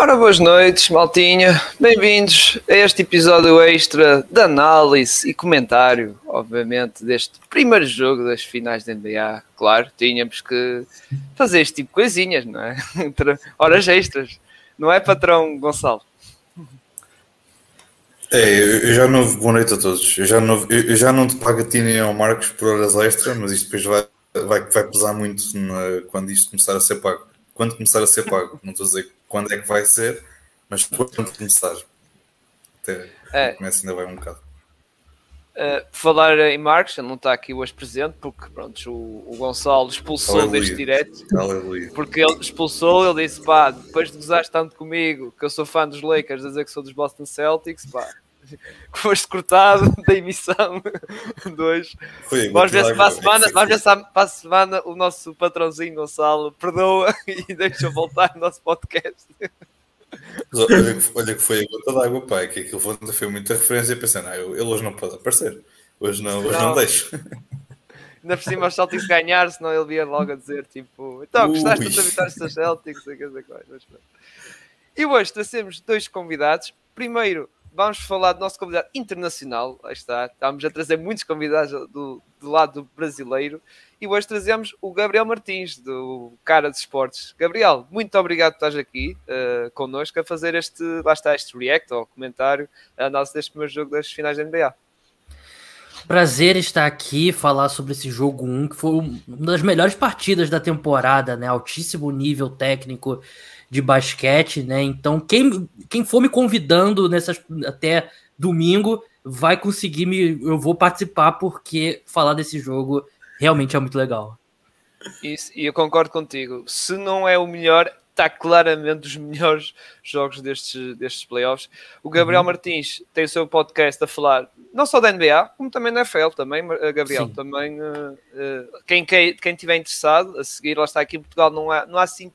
Ora, boas noites, maltinha. Bem-vindos a este episódio extra de análise e comentário, obviamente, deste primeiro jogo das finais da NBA. Claro, tínhamos que fazer este tipo de coisinhas, não é? Horas extras. Não é, patrão Gonçalo? É, eu já não. Boa noite a todos. Eu já não, eu já não te pago a ti nem ao Marcos por horas extra, mas isto depois vai, vai, vai pesar muito na, quando isto começar a ser pago. Quando começar a ser pago, não estou a dizer quando é que vai ser, mas quando começar. Até é. começa ainda vai um bocado. Uh, falar em Marcos, ele não está aqui hoje presente porque pronto, o, o Gonçalo expulsou Aleluia. deste direto. Aleluia. Porque ele expulsou, ele disse: pá, depois de gozares tanto comigo, que eu sou fã dos Lakers, a dizer que sou dos Boston Celtics, pá, foste cortado da emissão hoje. vamos ver se para a semana, vamos ver se para a semana o nosso patrãozinho Gonçalo perdoa e deixa voltar no nosso podcast. Olha que, olha que foi a gota d'água, pai, que aquilo foi, muita referência e pensei, não, ele hoje não pode aparecer, hoje não, hoje não, não deixo. Ainda por cima os Celtics ganhar, senão ele ia logo a dizer, tipo, então, gostaste da vitória dos Celtics? E hoje trazemos dois convidados. Primeiro, vamos falar do nosso convidado internacional. Aí está, estamos a trazer muitos convidados do, do lado brasileiro. E hoje trazemos o Gabriel Martins, do Cara de Esportes. Gabriel, muito obrigado por estás aqui uh, connosco a fazer este, lá está, este react ou comentário, a análise deste primeiro jogo das finais da NBA. Prazer estar aqui falar sobre esse jogo 1, que foi uma das melhores partidas da temporada, né? Altíssimo nível técnico de basquete, né? Então, quem, quem for me convidando nessas até domingo vai conseguir me. Eu vou participar porque falar desse jogo realmente é muito legal. Isso, e eu concordo contigo. Se não é o melhor, está claramente dos melhores jogos destes, destes playoffs. O Gabriel uhum. Martins tem o seu podcast a falar não só da NBA, como também da NFL, também, eh, Gabriel. Sim. Também, uh, uh, quem, quem, quem tiver interessado a seguir, lá está aqui em Portugal, não há, não há assim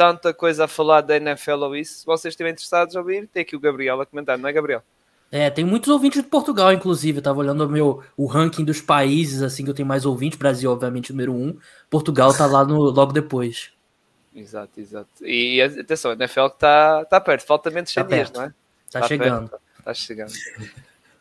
tanta coisa a falar da NFL ou isso. Se vocês estiverem interessados a ouvir, tem aqui o Gabriel a comentar, não é, Gabriel? É, tem muitos ouvintes de Portugal, inclusive. Eu tava olhando o meu o ranking dos países, assim, que eu tenho mais ouvintes. Brasil, obviamente, número um. Portugal tá lá no, logo depois. Exato, exato. E atenção, a NFL que tá, tá perto, falta menos tá dias, não é? Tá, tá chegando. Perto, tá chegando.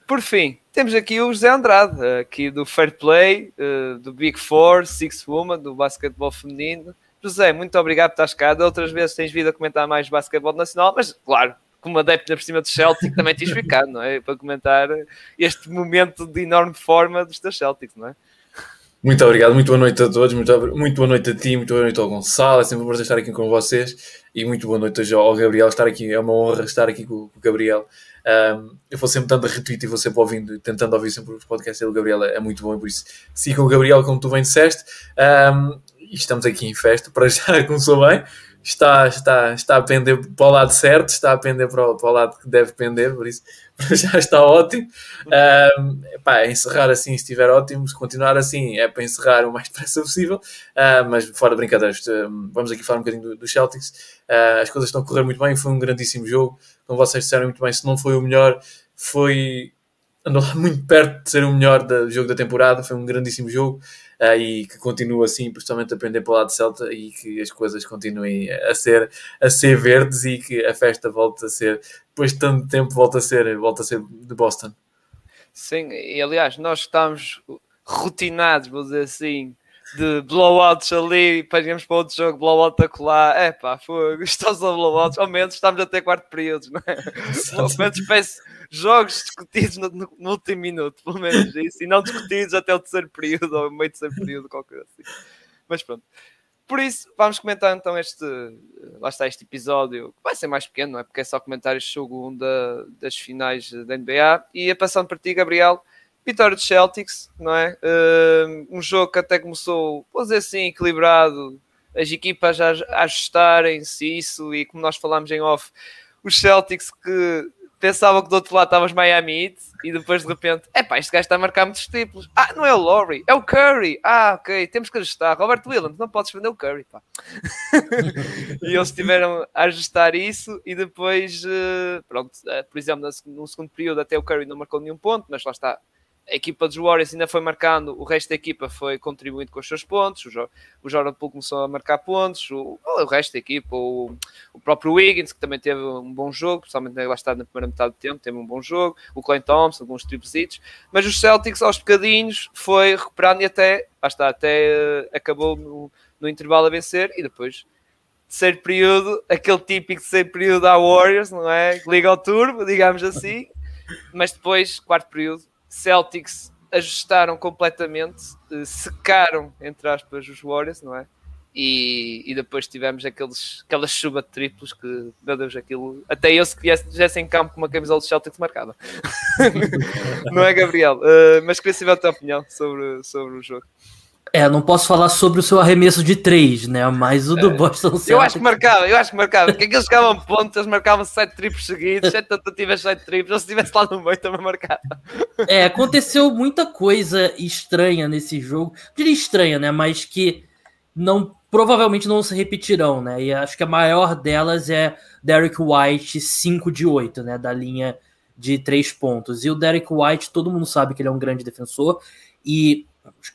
Por fim, temos aqui o José Andrade, aqui do Fair Play, eh, do Big Four, Six Woman, do basquetebol feminino. José, muito obrigado por estás cá. De outras vezes tens vindo a comentar mais basquetebol nacional, mas claro, como adepto por cima do Celtic, também tens ficado, não é? Para comentar este momento de enorme forma dos teus Celtics, não é? Muito obrigado, muito boa noite a todos, muito, muito boa noite a ti, muito boa noite ao Gonçalo, é sempre um prazer estar aqui com vocês e muito boa noite ao Gabriel, estar aqui, é uma honra estar aqui com, com o Gabriel. Um, eu vou sempre dando retweet e vou sempre ouvindo, tentando ouvir sempre os podcasts do Gabriel, é, é muito bom, por isso siga o Gabriel como tu bem disseste. Um, e estamos aqui em festa, para já começou bem, está, está, está a pender para o lado certo, está a pender para o, para o lado que deve pender, por isso já está ótimo. Um, encerrar assim, estiver ótimo, se continuar assim, é para encerrar o mais depressa possível, uh, mas fora de brincadeiras, vamos aqui falar um bocadinho dos do Celtics. Uh, as coisas estão a correr muito bem, foi um grandíssimo jogo, como vocês disseram muito bem, se não foi o melhor, foi andou muito perto de ser o melhor do jogo da temporada, foi um grandíssimo jogo uh, e que continua assim, principalmente a aprender para o lado Celta e que as coisas continuem a ser, a ser verdes e que a festa volte a ser, depois de tanto tempo, volta a ser, volta a ser de Boston. Sim, e aliás, nós estamos rotinados, vou dizer assim, de blowouts ali, passamos para outro jogo, blowout a colar. É pá, foi gostoso de blowouts. Ao menos estamos a ter quarto períodos, não é? Ao menos peço jogos discutidos no, no, no, último minuto, pelo menos isso, e não discutidos até o terceiro período ou meio terceiro período, qualquer assim. Mas pronto. Por isso, vamos comentar então este, lá está este episódio, que vai ser mais pequeno, não é? Porque é só comentar este jogo 1 da, das finais da NBA. E a passando para ti, Gabriel, vitória dos Celtics, não é? Um jogo que até começou, vou dizer assim, equilibrado, as equipas já ajustarem-se isso, e como nós falámos em off, os Celtics que pensava que do outro lado estavas Miami Heat e depois de repente, é pá, este gajo está a marcar muitos triplos. Ah, não é o Laurie, é o Curry. Ah, ok, temos que ajustar. Robert Williams, não podes vender o Curry, pá. e eles tiveram a ajustar isso e depois, uh, pronto, uh, por exemplo, no segundo período até o Curry não marcou nenhum ponto, mas lá está. A equipa dos Warriors ainda foi marcando, o resto da equipa foi contribuindo com os seus pontos, o, o Jordan Poole começou a marcar pontos, o, o resto da equipa, o, o, próprio Wiggins, que também teve um bom jogo, principalmente lá está na primeira metade do tempo, teve um bom jogo, o Clay Thompson, alguns triplesitos, mas os Celtics aos bocadinhos foi recuperando e até, lá está, até uh, acabou no, no intervalo a vencer e depois terceiro período, aquele típico terceiro período à Warriors, não é? Liga ao turbo, digamos assim, mas depois, quarto período, Celtics ajustaram completamente, eh, secaram, entre aspas, os Warriors, não é? E, e depois tivemos aqueles, aquela chuva de triplos que, meu Deus, aquilo. Até eu, se estivesse em campo com uma camisola de Celtics marcada. não é, Gabriel? Uh, mas queria saber a tua opinião sobre, sobre o jogo. É, não posso falar sobre o seu arremesso de três, né? Mas o do é. Boston Celtics. Eu acho que marcava, eu acho que marcava. Porque eles chegavam pontos, eles marcavam sete triplos seguidos, sete tentativas, sete triplos. Ou se estivesse lá no meio, também marcava. É, aconteceu muita coisa estranha nesse jogo. Não diria estranha, né? Mas que não provavelmente não se repetirão, né? E acho que a maior delas é Derek White 5 de 8, né? Da linha de três pontos. E o Derek White, todo mundo sabe que ele é um grande defensor. E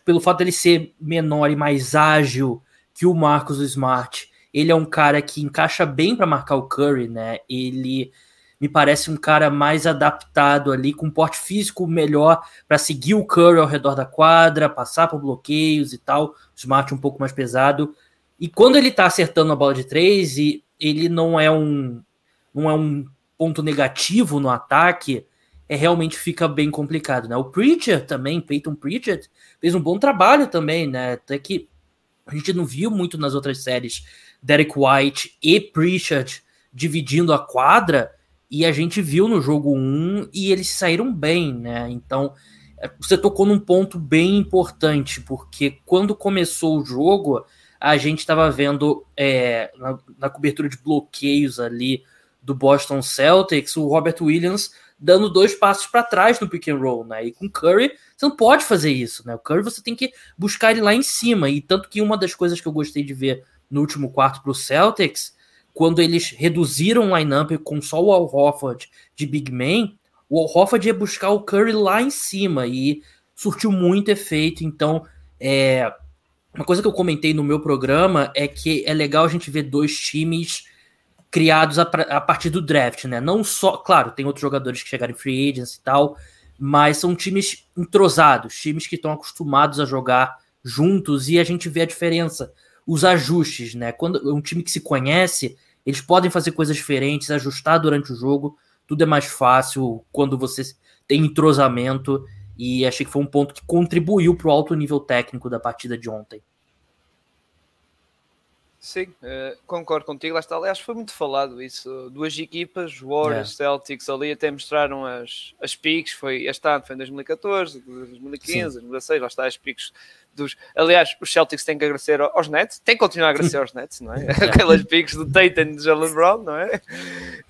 pelo fato dele ser menor e mais ágil que o Marcos Smart, ele é um cara que encaixa bem para marcar o Curry, né? Ele me parece um cara mais adaptado ali, com porte físico melhor para seguir o Curry ao redor da quadra, passar por bloqueios e tal. O Smart um pouco mais pesado. E quando ele tá acertando a bola de três, e ele não é um não é um ponto negativo no ataque, é realmente fica bem complicado, né? O Preacher também, Peyton Preacher, fez um bom trabalho também, né? Até que a gente não viu muito nas outras séries Derek White e Preacher dividindo a quadra, e a gente viu no jogo 1 e eles saíram bem, né? Então, é, você tocou num ponto bem importante, porque quando começou o jogo, a gente estava vendo é, na, na cobertura de bloqueios ali do Boston Celtics, o Robert Williams dando dois passos para trás no pick and roll, né? E com Curry, você não pode fazer isso, né? O Curry você tem que buscar ele lá em cima. E tanto que uma das coisas que eu gostei de ver no último quarto para o Celtics, quando eles reduziram o lineup com só o Al Horford de big man, o Al Horford ia buscar o Curry lá em cima e surtiu muito efeito. Então, é, uma coisa que eu comentei no meu programa é que é legal a gente ver dois times criados a, a, partir do draft, né? Não só, claro, tem outros jogadores que chegaram em free agents e tal, mas são times entrosados, times que estão acostumados a jogar juntos e a gente vê a diferença, os ajustes, né? Quando um time que se conhece, eles podem fazer coisas diferentes, ajustar durante o jogo, tudo é mais fácil quando você tem entrosamento e achei que foi um ponto que contribuiu para o alto nível técnico da partida de ontem. Sim, uh, concordo contigo. Lá está. Aliás, foi muito falado isso. Duas equipas, Warriors, yeah. Celtics, ali até mostraram as, as piques. Foi este ano, foi em 2014, 2015, Sim. 2016. Lá está, as piques dos. Aliás, os Celtics têm que agradecer aos Nets, têm que continuar a agradecer aos Nets, não é? Aquelas piques do Tatum e de Jalen Brown, não é?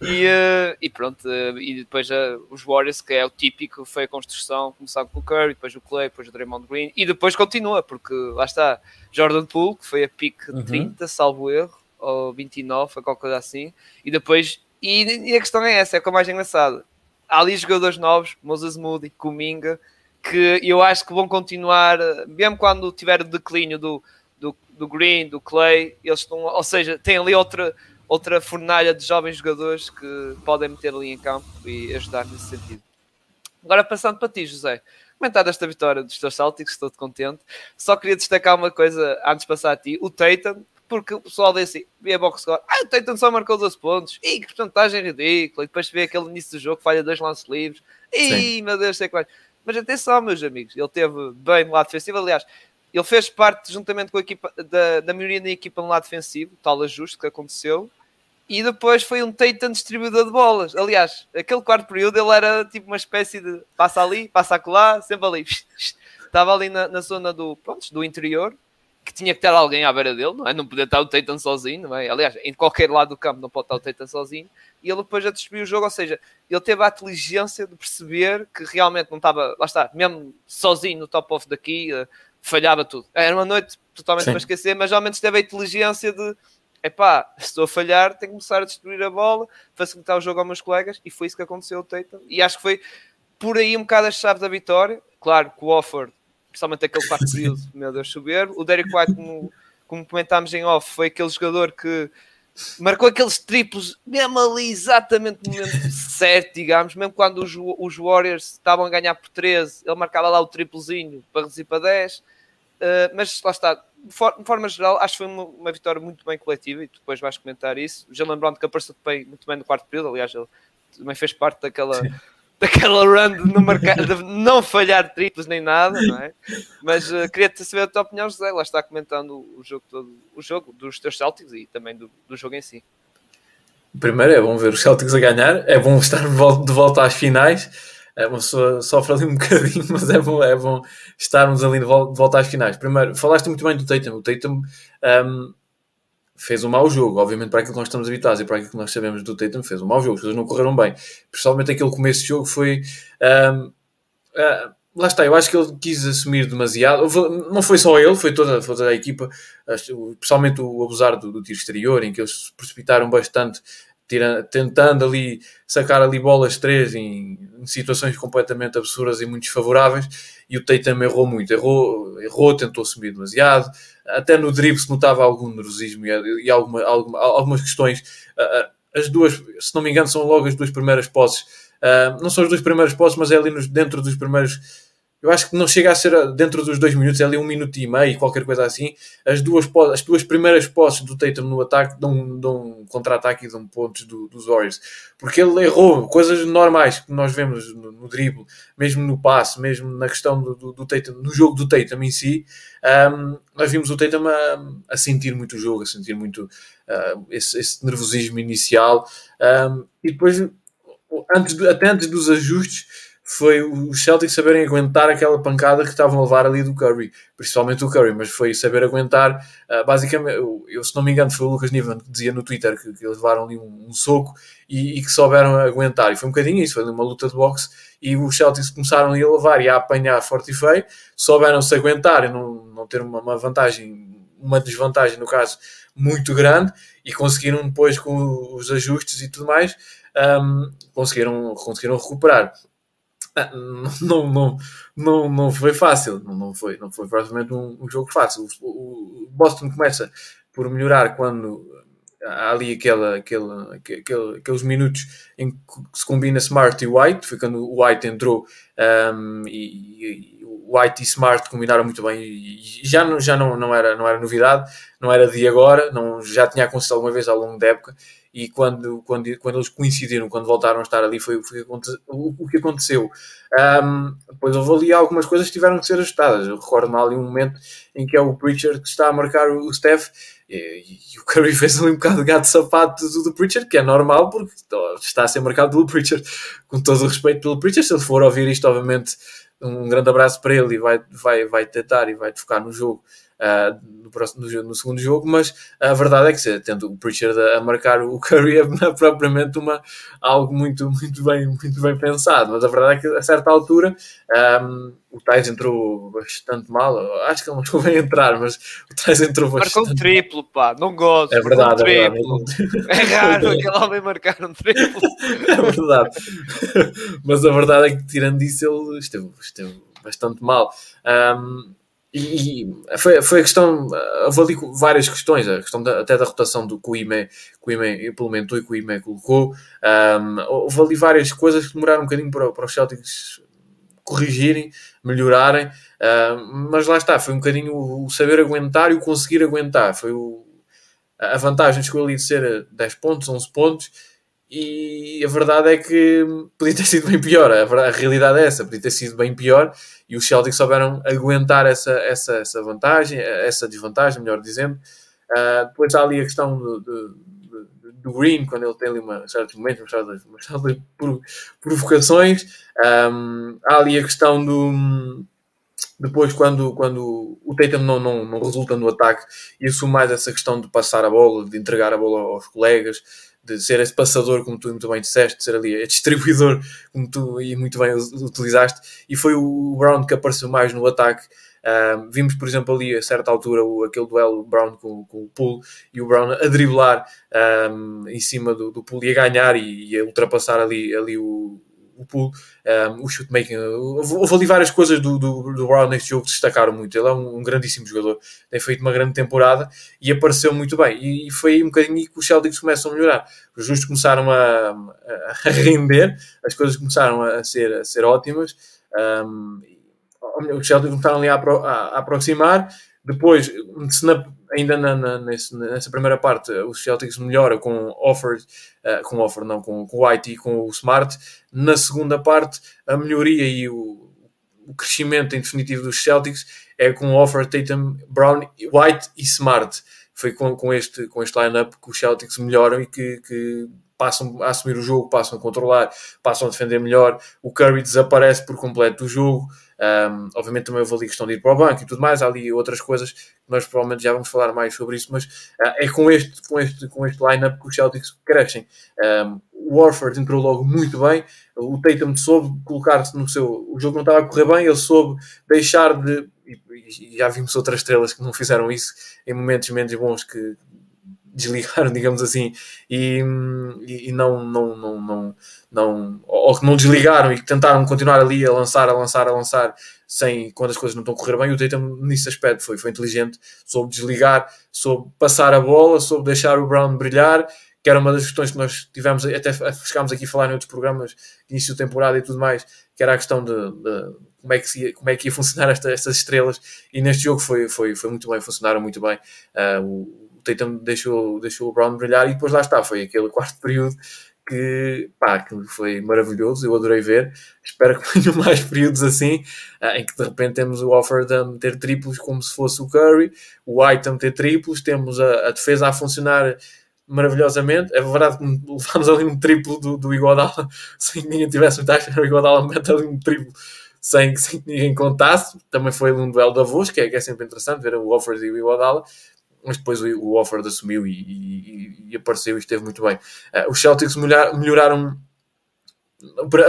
E, uh, e pronto, uh, e depois uh, os Warriors, que é o típico, foi a construção, começaram com o Curry, depois o Clay, depois o Draymond Green, e depois continua, porque lá está Jordan Poole, que foi a pique uhum. 30, salvo erro, ou 29, ou qualquer coisa assim, e depois. E, e a questão é essa, é o que é mais engraçado. Há ali jogadores novos, Moses Moody, Kuminga, que eu acho que vão continuar, mesmo quando tiver o declínio do, do, do Green, do Clay, eles estão, ou seja, tem ali outra, outra fornalha de jovens jogadores que podem meter ali em campo e ajudar nesse sentido. Agora passando para ti, José, comentar desta vitória dos teus Celtics, estou contente. Só queria destacar uma coisa antes de passar a ti, o Tatum, porque o pessoal disse, vê a box score, ah, o Tatum só marcou 12 pontos, e que porcentagem ridícula, e depois vê aquele início do jogo, falha dois lances livres, e meu Deus, sei que mais. Mas atenção, meus amigos, ele teve bem no lado defensivo. Aliás, ele fez parte, juntamente com a equipa, da, da maioria da equipa no lado defensivo, tal ajuste que aconteceu. E depois foi um Tatum distribuidor de bolas. Aliás, aquele quarto período ele era tipo uma espécie de passa ali, passa acolá, sempre ali. Estava ali na, na zona do, pronto, do interior, que tinha que ter alguém à beira dele, não é? Não podia estar o Tatum sozinho, não é? Aliás, em qualquer lado do campo não pode estar o Tatum sozinho e ele depois já distribuiu o jogo, ou seja, ele teve a inteligência de perceber que realmente não estava, lá está, mesmo sozinho no top off daqui, uh, falhava tudo. Era uma noite totalmente Sim. para esquecer, mas realmente teve a inteligência de epá, se estou a falhar, tenho que começar a destruir a bola, facilitar o jogo aos meus colegas, e foi isso que aconteceu o Tatum, e acho que foi por aí um bocado a chave da vitória. claro que o Offord, principalmente aquele quarto período, meu Deus, subir. O Derek White, como, como comentámos em off, foi aquele jogador que marcou aqueles triplos mesmo ali exatamente no momento certo, digamos, mesmo quando os, os Warriors estavam a ganhar por 13, ele marcava lá o triplozinho para reduzir para 10. Uh, mas lá está, de, for, de, forma geral, acho que foi uma, uma, vitória muito bem coletiva e depois vais comentar isso. Já lembrando que apareceu bem, muito bem no quarto período, aliás, ele também fez parte daquela. Sim daquela run de não, marcar, de não falhar triplos nem nada, não é? Mas uh, queria-te saber a tua opinião, José. Lá está comentando o jogo todo, o jogo dos teus Celtics e também do, do jogo em si. Primeiro é bom ver os Celtics a ganhar, é bom estar de volta, às finais. É uma pessoa sofre ali um bocadinho, mas é bom, é bom estarmos ali de volta, de volta às finais. Primeiro, falaste muito bem do Tatum. O Tatum um, fez um mau jogo, obviamente para aquilo que nós estamos habituados e para aquilo que nós sabemos do Tatum, fez um mau jogo, as coisas não correram bem. Principalmente aquele começo de jogo foi. Um, uh, ah, lá está, eu acho que ele quis assumir demasiado. Não foi só ele, foi toda, foi toda a equipa, especialmente o abusar do, do tiro exterior, em que eles se precipitaram bastante tira, tentando ali sacar ali bolas três em, em, situações completamente absurdas e muito desfavoráveis e o Tatum errou muito, errou, errou tentou subir demasiado, até no drible se notava algum nervosismo e, e alguma, alguma, algumas questões. As duas, se não me engano são logo as duas primeiras posses não são as duas primeiras posses mas é ali nos, dentro dos primeiros eu acho que não chega a ser dentro dos dois minutos, é ali um minuto e meio, qualquer coisa assim. As duas, as duas primeiras posses do Tatum no ataque dão, dão um contra-ataque e dão pontos do, dos Warriors. Porque ele errou coisas normais que nós vemos no, no mesmo no passe, mesmo na questão do, do, do Tatum, no jogo do Tatum em si. Um, nós vimos o Tatum a, a, sentir muito o jogo, a sentir muito uh, esse, esse, nervosismo inicial. Um, e depois, antes, até antes dos ajustes foi os Celtics saberem aguentar aquela pancada que estavam a levar ali do Curry, principalmente o Curry, mas foi saber aguentar. Uh, basicamente, eu, se não me engano, foi o Lucas Niven que dizia no Twitter que, que eles levaram ali um, um soco e, e, que souberam aguentar. E foi um bocadinho isso, foi uma luta de boxe. E os Celtics começaram ali a levar e a apanhar forte e feio, souberam-se aguentar e não, não ter uma, uma vantagem, uma desvantagem, no caso, muito grande e conseguiram depois com os ajustes e tudo mais um, conseguiram, conseguiram recuperar não, não, não, não foi fácil, não, não foi, não foi provavelmente um, um jogo fácil. O, o, Boston começa por melhorar quando há ali aquela, aquela, aquele, aqueles minutos em que se combina Smart e White, foi quando o White entrou um, e, e, White e Smart combinaram muito bem e, já, não, já não, não, era, não era novidade, não era de agora, não, já tinha acontecido alguma vez ao longo da época e quando, quando, quando eles coincidiram, quando voltaram a estar ali, foi, o, o, que aconteceu. Um, depois houve ali algumas coisas que tiveram que ser ajustadas. Eu recordo-me ali um momento em que é o Preacher que está a marcar o Steph e, e o Curry fez ali um bocado de gato de sapato do, do Preacher, que é normal porque está a ser marcado pelo Preacher. Com todo o respeito pelo Preacher, se ele for ouvir isto, obviamente, um grande abraço para ele e vai, vai, vai tentar e vai focar no jogo uh, no, próximo, no, no, segundo jogo, mas a verdade é que tendo o Pritchard a, a marcar o Curry é propriamente uma, algo muito, muito, bem, muito bem pensado, mas a verdade é que a certa altura um, o Tais entrou bastante mal, acho que ele não a entrar, mas o Tais entrou bastante Marcou um triplo, pá, não gosto. É verdade, um é verdade. É raro aquele homem marcar um triplo. é verdade. mas a verdade é que tirando isso ele esteve, esteve bastante mal. Um, e, foi, foi a questão, houve ali várias questões, a questão da, até da rotação do que que o IME implementou e que o IME colocou. Um, houve ali várias coisas que demoraram um bocadinho para, para os Celtics corrigirem, melhorarem, um, mas lá está, foi um bocadinho o, saber aguentar e o conseguir aguentar. Foi o, a vantagem chegou ali de ser 10 pontos, 11 pontos, e a verdade é que podia ter sido bem pior. A, verdade, a realidade é essa, podia ter sido bem pior e os Celtics souberam aguentar essa, essa, essa vantagem, essa desvantagem, melhor dizendo. Uh, depois há ali a questão do, do, do, Green, quando ele tem ali uma, certos momentos, uma certa, uma certa provocações. Um, há ali a questão do. Depois, quando, quando o Tatum não, não, não resulta no ataque assume mais essa questão de passar a bola, de entregar a bola aos colegas, de ser esse passador, como tu muito bem disseste, de ser ali esse distribuidor, como tu e muito bem utilizaste, e foi o Brown que apareceu mais no ataque. Um, vimos, por exemplo, ali a certa altura o, aquele duelo Brown com, com o Poole e o Brown a driblar um, em cima do, do e a ganhar e, e, a ultrapassar ali, ali o, o pulo, um, o shootmaking. Houve ali várias coisas do, do, do Brown neste jogo que destacaram muito. Ele é um, um, grandíssimo jogador, tem feito uma grande temporada e apareceu muito bem. E, e foi um bocadinho que os Celtics começam a melhorar. Os justos começaram a, a, render, as coisas começaram a ser, a ser ótimas. Um, os Celtics começaram ali a, a aproximar. Depois, se na, ainda na, na, nessa primeira parte, os Celtics melhoram com offer, uh, com offer não, com, com o White e com o Smart. Na segunda parte, a melhoria e o, o crescimento em definitivo dos Celtics é com o offer Tatum, Brown, White e Smart. Foi com, com este, com este line-up que os Celtics melhoram e que, que passam a assumir o jogo, passam a controlar, passam a defender melhor. O Curry desaparece por completo do jogo. Um, obviamente também houve ali questão de ir para o banco e tudo mais, há ali outras coisas que nós provavelmente já vamos falar mais sobre isso, mas uh, é com este, com este, com este line-up que os Celtics crescem. Um, o Warford entrou logo muito bem, o Tatum soube colocar-se no seu. O jogo não estava a correr bem, ele soube deixar de. E, e já vimos outras estrelas que não fizeram isso em momentos menos bons que desligaram, digamos assim, e, e, não, não, não, não, não, ou que não desligaram e que tentaram continuar ali a lançar, a lançar, a lançar, sem, quando as coisas não estão a correr bem, o Tatum nesse aspecto foi, foi inteligente, soube desligar, soube passar a bola, soube deixar o Brown brilhar, que era uma das questões que nós tivemos, até chegámos aqui a falar em outros programas início de temporada e tudo mais, que era a questão de, de como, é que ia, como é que ia funcionar esta, estas estrelas, e neste jogo foi, foi, foi muito bem, funcionaram muito bem. Uh, o, Tatum deixou, deixou o Brown brilhar e depois lá está, foi aquele quarto período que, pá, que foi maravilhoso, eu adorei ver. Espero que tenham mais períodos assim, ah, em que de repente temos o offer de meter triplos como se fosse o Curry, o White a meter triplos, temos a, a defesa a funcionar maravilhosamente. É verdade que levámos ali um triplo do, do Iguodala, sem que ninguém tivesse acha, o Iguodala mete ali um triplo sem, sem que ninguém contasse. Também foi um duelo da voz, que é, que é sempre interessante ver o offer e o Iguodala mas depois o, Offord assumiu e, e, e, apareceu e esteve muito bem. Uh, os Celtics melhor, melhoraram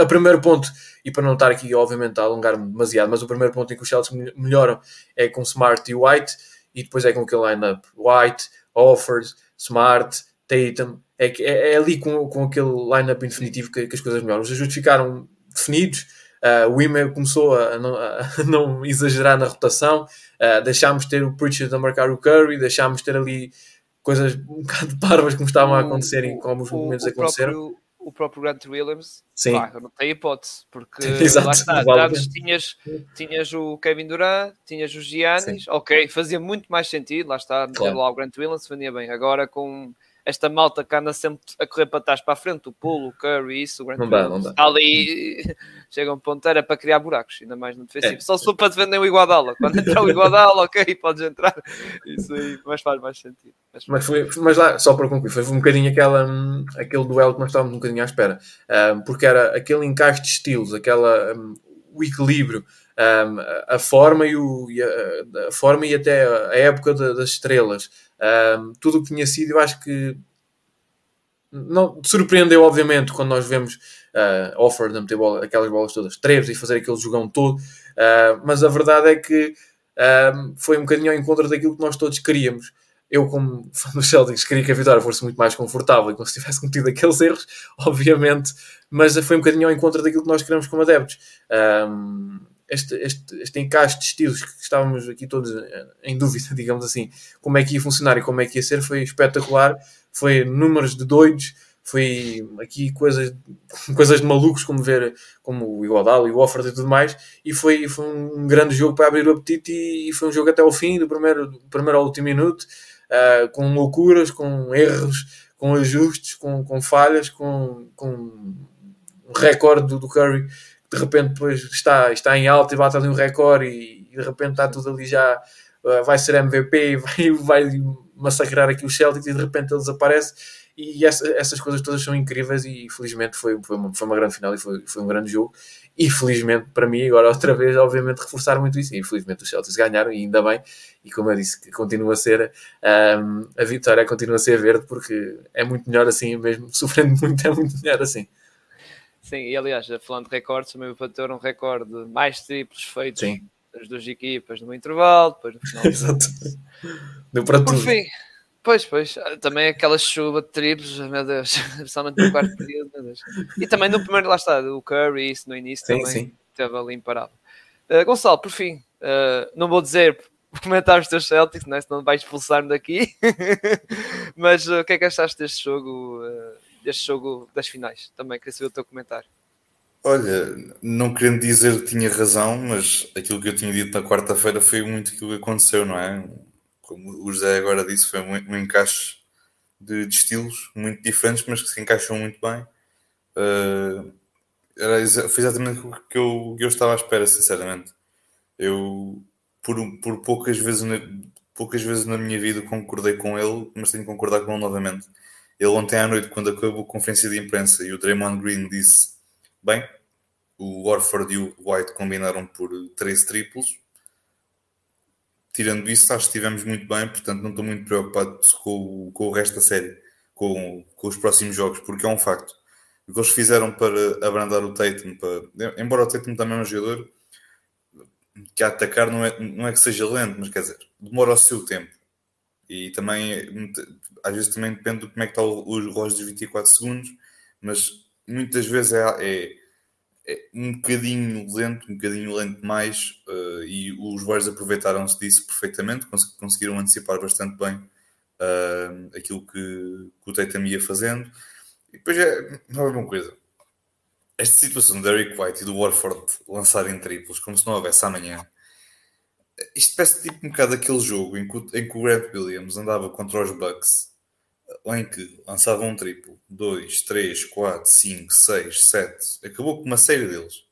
a primeiro ponto, e para não estar aqui obviamente a alongar-me demasiado, mas o primeiro ponto em que os Celtics melhoram é com Smart e White, e depois é com aquele line-up White, Offord, Smart, Tatum, é, é, é ali com, com aquele line-up infinitivo que, que, as coisas melhoram. Os ajustes ficaram definidos, Uh, o Ime começou a não, a não, exagerar na rotação, uh, deixámos ter o Pritchard a marcar o Curry, deixámos ter ali coisas um bocado parvas como estavam a acontecer e como os momentos o, o aconteceram. Próprio, o próprio Grant Williams, Sim. Pá, não tem hipótese, porque Exato, lá está, dados, tinhas, tinhas o Kevin Durant, tinhas os Giannis, Sim. ok, fazia muito mais sentido, lá está, claro. lá o Grant Williams, vendia bem, agora com esta malta que anda sempre a correr para trás para a frente, o Pulo, o Curry, isso, o Grant não dá, não dá. ali chega um ponto era para criar buracos, ainda mais no defensivo. É. Só se for para defender o Iguadala. Quando entrar o Iguadala, ok, podes entrar. Isso aí, mas faz mais sentido. Mas, mas, foi, mas lá, só para concluir, foi um bocadinho aquela, hum, aquele duelo que nós estávamos um bocadinho à espera. Um, porque era aquele encaixe de estilos, aquela, um, o equilíbrio. Um, a forma e, o, e a, a, forma e até a época de, das estrelas um, tudo o que tinha sido, eu acho que não surpreendeu, obviamente, quando nós vemos uh, Offer de meter bola, aquelas bolas todas três e fazer aquele jogão todo, uh, mas a verdade é que uh, foi um bocadinho ao encontro daquilo que nós todos queríamos. Eu, como fã dos Celtics, queria que a vitória fosse muito mais confortável e que não se tivesse cometido aqueles erros, obviamente, mas foi um bocadinho ao encontro daquilo que nós queremos como adeptos. Um, este, este, este encaixe de estilos que estávamos aqui todos eh, em dúvida, digamos assim, como é que ia funcionar e como é que ia ser, foi espetacular. Foi números de doidos, foi aqui coisas, coisas de malucos, como ver como o Iguodala e o Offord e tudo mais, e foi, foi um grande jogo para abrir o apetite e, e foi um jogo até ao fim, do primeiro, do primeiro ao último minuto, uh, com loucuras, com erros, com ajustes, com, com falhas, com, com um recorde do, do Curry de repente depois está, está em alta e bate ali um recorde e, e de repente está tudo ali já uh, vai ser MVP vai, vai massacrar aqui os Celtics e de repente ele desaparece. E essa, essas coisas todas são incríveis e felizmente foi, foi, uma, foi uma grande final e foi, foi um grande jogo. E felizmente para mim agora outra vez obviamente reforçar muito isso. E infelizmente os Celtics ganharam e ainda bem. E como eu disse continua a ser um, a vitória continua a ser verde porque é muito melhor assim mesmo sofrendo muito é muito melhor assim Sim, e aliás, falando de recordes, também vou ter um recorde de mais triplos feitos Sim. das duas equipas no intervalo, depois no final. Exato. Deu para por tudo. Fim, Pois, pois, também aquela chuva de triplos, meu Deus, principalmente no quarto período, meu Deus. E também no primeiro, lá está, o Curry, isso no início sim, também sim. esteve ali imparável. Uh, Gonçalo, por fim, uh, não vou dizer comentar os teus Celtics, né? senão vais expulsar-me daqui, mas uh, o que é que achaste deste jogo, deste jogo das finais? Também queria saber o teu comentário. Olha, não querendo dizer que tinha razão, mas aquilo que eu tinha dito na quarta-feira foi muito aquilo que aconteceu, não é? Como o José agora disse, foi um, encaixe de, de, estilos muito diferentes, mas que se encaixam muito bem. Uh, era, foi exatamente o que eu, que eu estava à espera, sinceramente. Eu, por, por poucas, vezes na, poucas vezes na minha vida, concordei com ele, mas tenho que concordar com ele novamente. Ele ontem à noite, quando acabou a conferência de imprensa e o Draymond Green disse: Bem, o Warford e o White combinaram por 13 triplos. Tirando isso, acho que estivemos muito bem, portanto não estou muito preocupado com, com o resto da série, com, com os próximos jogos, porque é um facto. O que eles fizeram para abrandar o Tatum, para, embora o Tatum também é um jogador que a atacar não é, não é que seja lento, mas quer dizer, demora o seu tempo. E também, às vezes também depende de como é que está o, o relógio dos 24 segundos, mas muitas vezes é, é é um bocadinho lento, um bocadinho lento demais, uh, e os Warriors aproveitaram-se disso perfeitamente, cons conseguiram antecipar bastante bem uh, aquilo que, que, o Tatum ia fazendo. E depois é, não é uma coisa. Esta situação do Derek White e do Warford lançarem triplos, como se não houvesse amanhã, isto parece tipo um bocado aquele jogo em que, em que o Grant Williams andava contra os Bucks em que lançavam um triplo, 2, 3, 4, 5, 6, 7, acabou com uma série deles.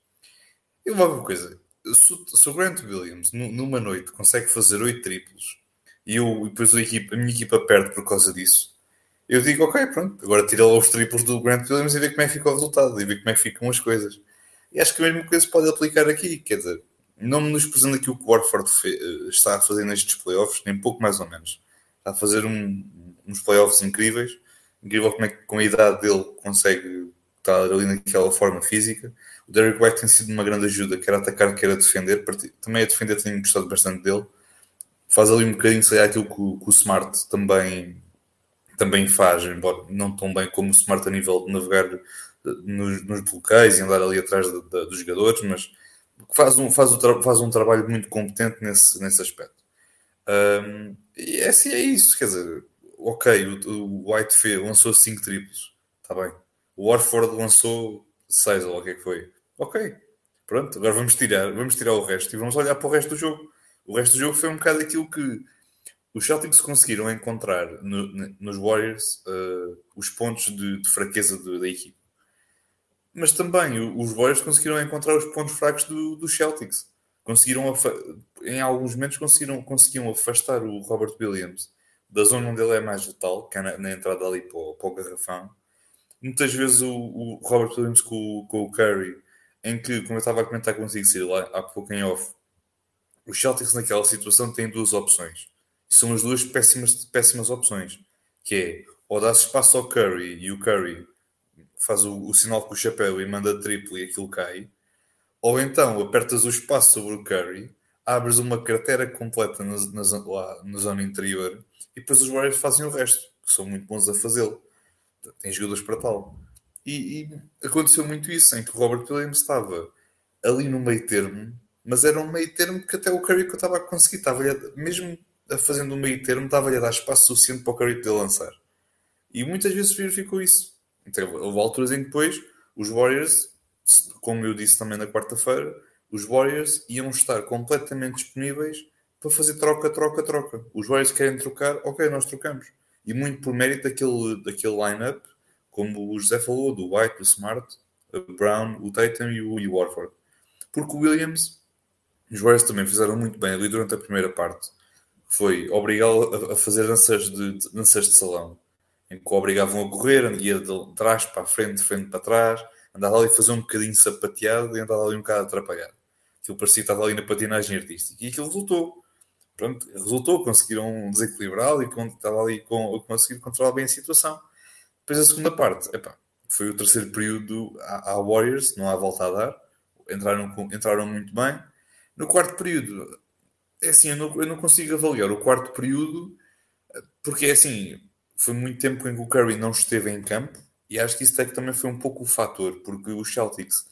E uma coisa, se, o Grant Williams numa noite consegue fazer 8 triplos e, eu, depois a, equipa, a, minha equipa perde por causa disso, eu digo, ok, pronto, agora tira lá os triplos do Grant Williams e vê como é que fica o resultado e vê como é que ficam as coisas. E acho que a mesma coisa se pode aplicar aqui, quer dizer, não me menosprezando aqui o que o Warford eh, está a fazer nestes playoffs, nem pouco mais ou menos. Está a fazer um, uns playoffs incríveis. Incrível como é que com a idade dele consegue estar ali naquela forma física. O Derek White tem sido uma grande ajuda, quer atacar, quer a defender. Também a defender tenho gostado bastante dele. Faz ali um bocadinho, sei lá, aquilo que o, que o Smart também, também faz, embora não tão bem como o Smart a nível de navegar eh, nos, nos bloqueios e andar ali atrás de, de, dos jogadores, mas faz um, faz, um, faz um trabalho muito competente nesse, nesse aspecto. Um, e é assim é isso, quer dizer, ok, o, o White fez, lançou 5 triplos, está bem. O Warford lançou 6 ou o que é que foi. Ok, pronto, agora vamos tirar, vamos tirar o resto e vamos olhar para o resto do jogo. O resto do jogo foi um bocado aquilo que os Celtics conseguiram encontrar no, nos Warriors uh, os pontos de, de fraqueza de, da equipe. Mas também os Warriors conseguiram encontrar os pontos fracos do, dos Celtics. Conseguiram, em alguns momentos, conseguiram, afastar o Robert Williams da zona onde ele é mais letal, que é na, na entrada ali para o, para o garrafão. Muitas vezes o, o Robert Williams com, com, o Curry, em que, como eu estava a comentar consigo, Ciro, lá há pouco em off, os Celtics naquela situação têm duas opções. E são as duas péssimas, péssimas opções. Que é, ou dá espaço ao Curry e o Curry faz o, o sinal com o chapéu e manda triplo e aquilo cai. Ou então apertas o espaço sobre o Curry, abres uma cratera completa na, na, lá na zona interior e depois os Warriors fazem o resto, que são muito bons a fazê-lo. Têm jogadores para tal. E, e, aconteceu muito isso, em que o Robert Williams estava ali no meio termo, mas era um meio termo que até o Curry que eu estava a conseguir, estava mesmo fazendo um meio termo, estava-lhe a dar espaço suficiente para o Curry poder lançar. E muitas vezes verificou isso. Então, houve alturas em que depois os Warriors, como eu disse também na quarta-feira, os Warriors iam estar completamente disponíveis para fazer troca, troca, troca. Os Warriors querem trocar, ok, nós trocamos. E muito por mérito daquele, daquele line-up, como o José falou, do White, do Smart, o Brown, o Tatum e o, e o Warford. Porque o Williams, os Warriors também fizeram muito bem ali durante a primeira parte. Foi obrigá-lo a, fazer danças de, de, danças de salão, em que o obrigavam a correr, ia de trás para a frente, de frente para trás, andava ali a fazer um bocadinho sapateado e andava ali um bocado atrapalhado. Aquilo parecia que estava ali na patinagem artística. E aquilo resultou pronto, resultou, conseguiram desequilibrá-lo e estava ali com, conseguir controlar bem a situação. Depois a segunda parte, epá, foi o terceiro período à, Warriors, não há volta a dar, entraram, entraram muito bem. No quarto período, é assim, eu não, eu não consigo avaliar o quarto período Porque assim, foi muito tempo em que o Curry não esteve em campo e acho que isso é que também foi um pouco o fator, porque os Celtics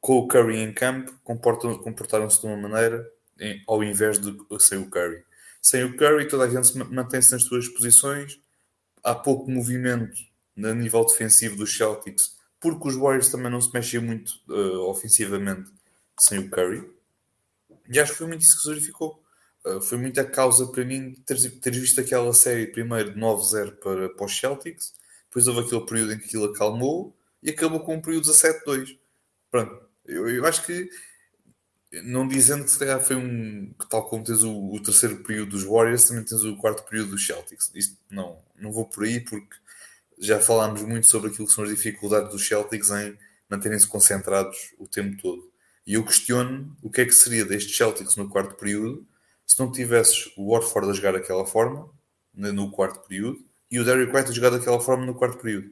com o Curry em campo comportaram-se de uma maneira ao invés de sem o Curry. Sem o Curry, toda a gente mantém-se nas suas posições, há pouco movimento no nível defensivo dos Celtics, porque os Warriors também não se mexem muito uh, ofensivamente sem o Curry. E acho que foi muito isso que se verificou. Uh, foi muita causa para mim ter, ter visto aquela série primeiro de 9-0 para, para os Celtics, depois houve aquele período em que aquilo acalmou e acabou com um período 17-2. Pronto, eu, eu acho que não dizendo que se calhar foi um. Tal como tens o, o, terceiro período dos Warriors, também tens o quarto período dos Celtics. Isto não, não vou por aí porque já falámos muito sobre aquilo que são as dificuldades dos Celtics em manterem-se concentrados o tempo todo. E eu questiono o que é que seria destes Celtics no quarto período se não tivesses o Warford a jogar daquela forma no quarto período e o Derrick White a jogar daquela forma no quarto período.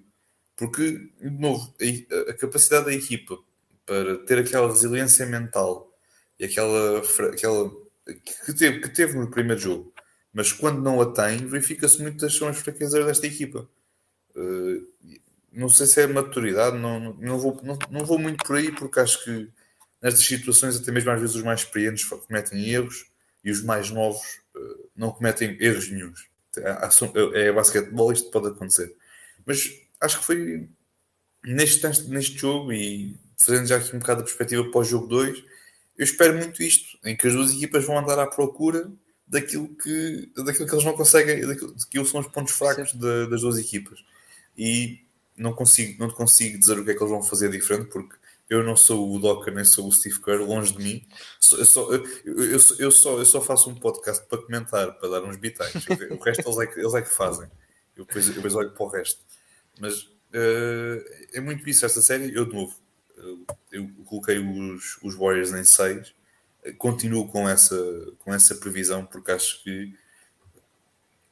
Porque, de novo, a, a capacidade da equipa para ter aquela resiliência mental e aquela, aquela que, teve, que teve no primeiro jogo, mas quando não a tem, verifica-se muitas são as fraquezas desta equipa. Uh, não sei se é maturidade, não, não, vou, não, não vou muito por aí, porque acho que nestas situações, até mesmo às vezes, os mais experientes cometem erros e os mais novos uh, não cometem erros nenhums. É, é basquetebol, isto pode acontecer. Mas acho que foi neste, neste jogo e fazendo já aqui um bocado a perspectiva o jogo 2, eu espero muito isto, em que as duas equipas vão andar à procura daquilo que, daquilo que eles não conseguem, daquilo que são os pontos fracos de, das duas equipas. E não consigo, não consigo dizer o que é que eles vão fazer diferente, porque eu não sou o Docker nem sou o Steve Kerr, longe de mim. Eu só, eu, eu, eu, só, eu só faço um podcast para comentar, para dar uns bitais. O resto eles é que, eles é que fazem. Eu depois, eu depois olho para o resto. Mas uh, é muito isso esta série. Eu, de novo, eu coloquei os, os Warriors em 6. Continuo com essa, com essa previsão porque acho que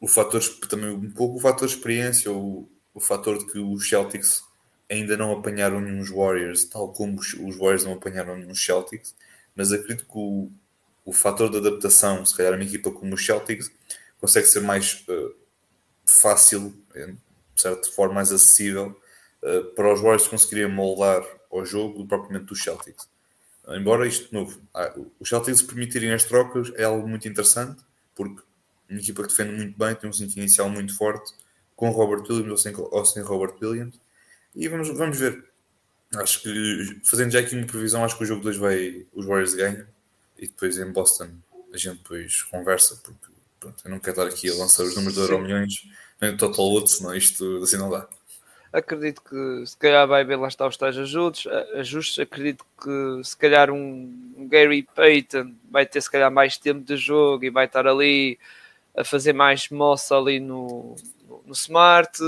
o fator, também um pouco o fator experiência, o, o fator de que os Celtics ainda não apanharam nenhum Warriors, tal como os, os Warriors não apanharam nenhum Celtics, mas acredito que o, o fator de adaptação, se calhar uma equipa como os Celtics, consegue ser mais uh, fácil, de certa forma mais acessível, uh, para os Warriors conseguirem moldar ao jogo propriamente dos Celtics. Embora isto de novo, ah, os Celtics permitirem as trocas é algo muito interessante, porque uma equipa que defende muito bem, tem um sentido inicial muito forte, com Robert Williams ou sem, ou sem Robert Williams. E vamos, vamos ver. Acho que, fazendo já aqui uma previsão, acho que o jogo 2 vai, os Warriors ganham e depois em Boston a gente depois conversa, porque pronto, eu não quero estar aqui a lançar os números de Euro milhões, nem o Total Load, senão isto assim não dá acredito que se calhar vai haver lá está os tais ajustes, ajustes, acredito que se calhar um, Gary Payton vai ter se calhar mais tempo de jogo e vai estar ali a fazer mais moça ali no, no, no Smart,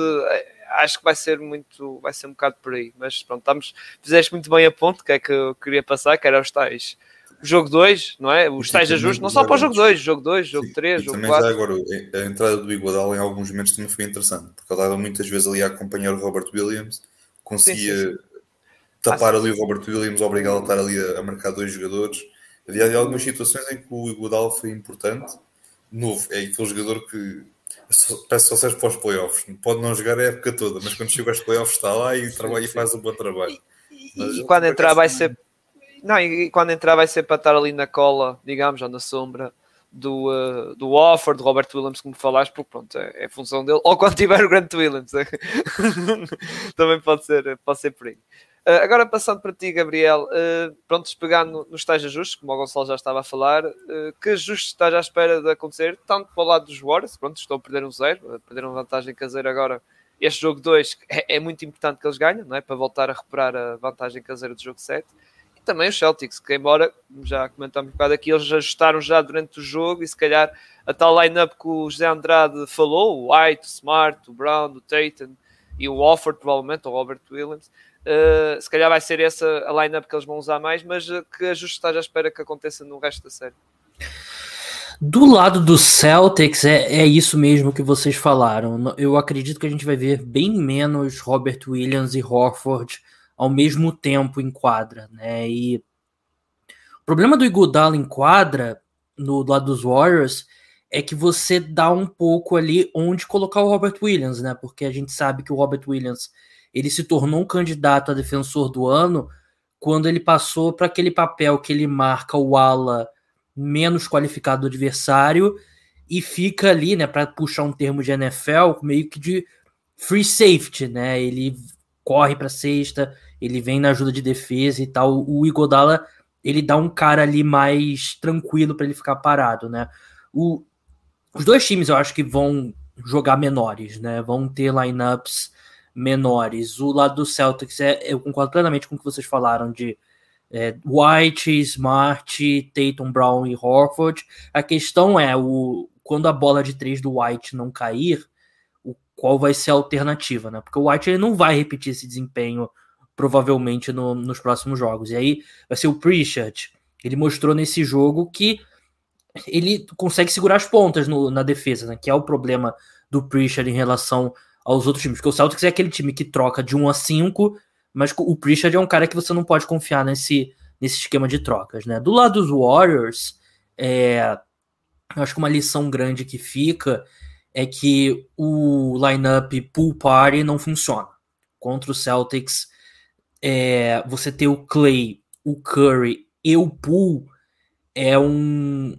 acho que vai ser muito, vai ser um bocado por aí, mas pronto, estamos, fizeste muito bem a ponto, que é que eu queria passar, que era os tais jogo 2, não é? Os tais ajustes, não só para o jogo 2, jogo 2, jogo 3, jogo 4. agora, a entrada do Iguodala em alguns momentos também foi interessante, porque ele estava muitas vezes ali a acompanhar o Robert Williams, conseguia sim, sim, sim. tapar ah, ali o Robert Williams, obrigá-lo a estar ali a, a, marcar dois jogadores. Havia algumas situações em que o Iguodala foi importante, novo, é aquele jogador que peço só serve para os playoffs, pode não jogar a época toda, mas quando chega aos playoffs está lá e, trabalha, e faz um bom trabalho. E, e quando entrar vai ser não, e quando entrar vai ser para estar ali na cola, digamos, ou na sombra do, uh, do offer, do Robert Williams, como falaste, porque pronto, é, é função dele, ou quando tiver o Grant Williams, também pode ser, pode ser por aí. Uh, agora passando para ti, Gabriel, uh, pronto, pegando nos tais ajustes, como o Gonçalo já estava a falar, uh, que ajustes estás à espera de acontecer, tanto para o lado dos Warriors, pronto, estão a perder um zero, a perder uma vantagem caseira agora, este jogo 2 é, é, muito importante que eles ganhem, não é? para voltar a recuperar a vantagem caseira do jogo 7, também os Celtics, que embora, já comentamos um bocado aqui, eles ajustaram já durante o jogo e se calhar a tal line-up que o José Andrade falou, o White, o Smart, o Brown, o Tatum e o Offord, provavelmente, o Robert Williams, uh, se calhar vai ser essa a line-up que eles vão usar mais, mas uh, que ajuste à espera que aconteça no resto da série? Do lado do Celtics, é, é isso mesmo que vocês falaram. Eu acredito que a gente vai ver bem menos Robert Williams e Horford ao mesmo tempo em quadra, né? E o problema do Iguodala em quadra, no lado dos Warriors, é que você dá um pouco ali onde colocar o Robert Williams, né? Porque a gente sabe que o Robert Williams ele se tornou um candidato a defensor do ano quando ele passou para aquele papel que ele marca o ala menos qualificado do adversário e fica ali, né, para puxar um termo de NFL, meio que de free safety, né? Ele corre para sexta, ele vem na ajuda de defesa e tal. O Igodala, ele dá um cara ali mais tranquilo para ele ficar parado, né? O, os dois times eu acho que vão jogar menores, né? Vão ter lineups menores. O lado do Celtics é, eu concordo plenamente com o que vocês falaram de é, White, Smart, Tatum, Brown e Horford. A questão é o quando a bola de três do White não cair, qual vai ser a alternativa, né? Porque o White ele não vai repetir esse desempenho provavelmente no, nos próximos jogos. E aí vai ser o Pritchard. Ele mostrou nesse jogo que ele consegue segurar as pontas no, na defesa, né? Que é o problema do Pritchard em relação aos outros times. Porque o Celtics é aquele time que troca de 1 a 5, mas o Pritchard é um cara que você não pode confiar nesse, nesse esquema de trocas, né? Do lado dos Warriors, é, eu acho que uma lição grande que fica é que o lineup pool party não funciona. Contra o Celtics, é, você ter o Clay, o Curry e o Poole é um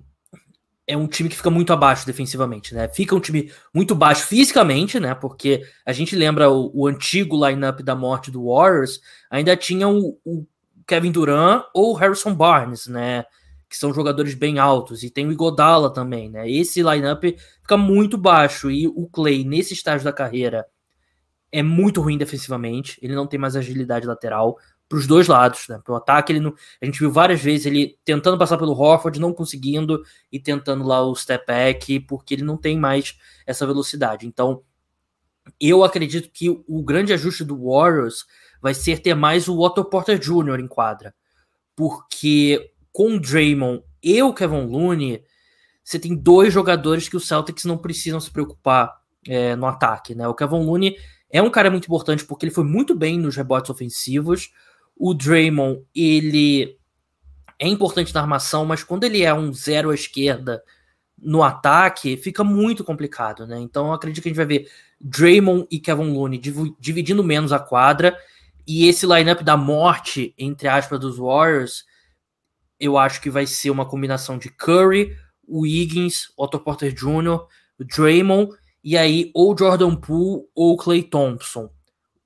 é um time que fica muito abaixo defensivamente, né? Fica um time muito baixo fisicamente, né? Porque a gente lembra o, o antigo lineup da morte do Warriors, ainda tinha o, o Kevin Durant ou Harrison Barnes, né? Que são jogadores bem altos, e tem o Igodala também, né? Esse lineup fica muito baixo e o Clay, nesse estágio da carreira, é muito ruim defensivamente, ele não tem mais agilidade lateral para os dois lados, né? Pro ataque, ele não, a gente viu várias vezes ele tentando passar pelo Horford, não conseguindo, e tentando lá o step back, porque ele não tem mais essa velocidade. Então, eu acredito que o grande ajuste do Warriors vai ser ter mais o Otto Porter Jr. em quadra. Porque com o Draymond e o Kevin Looney, você tem dois jogadores que o Celtics não precisam se preocupar é, no ataque, né? O Kevin Looney é um cara muito importante porque ele foi muito bem nos rebotes ofensivos. O Draymond, ele é importante na armação, mas quando ele é um zero à esquerda no ataque, fica muito complicado, né? Então eu acredito que a gente vai ver Draymond e Kevin Looney dividindo menos a quadra e esse lineup da morte, entre aspas, dos Warriors, eu acho que vai ser uma combinação de Curry, Wiggins, Otto Porter Jr., Draymond e aí ou Jordan Poole ou Clay Thompson.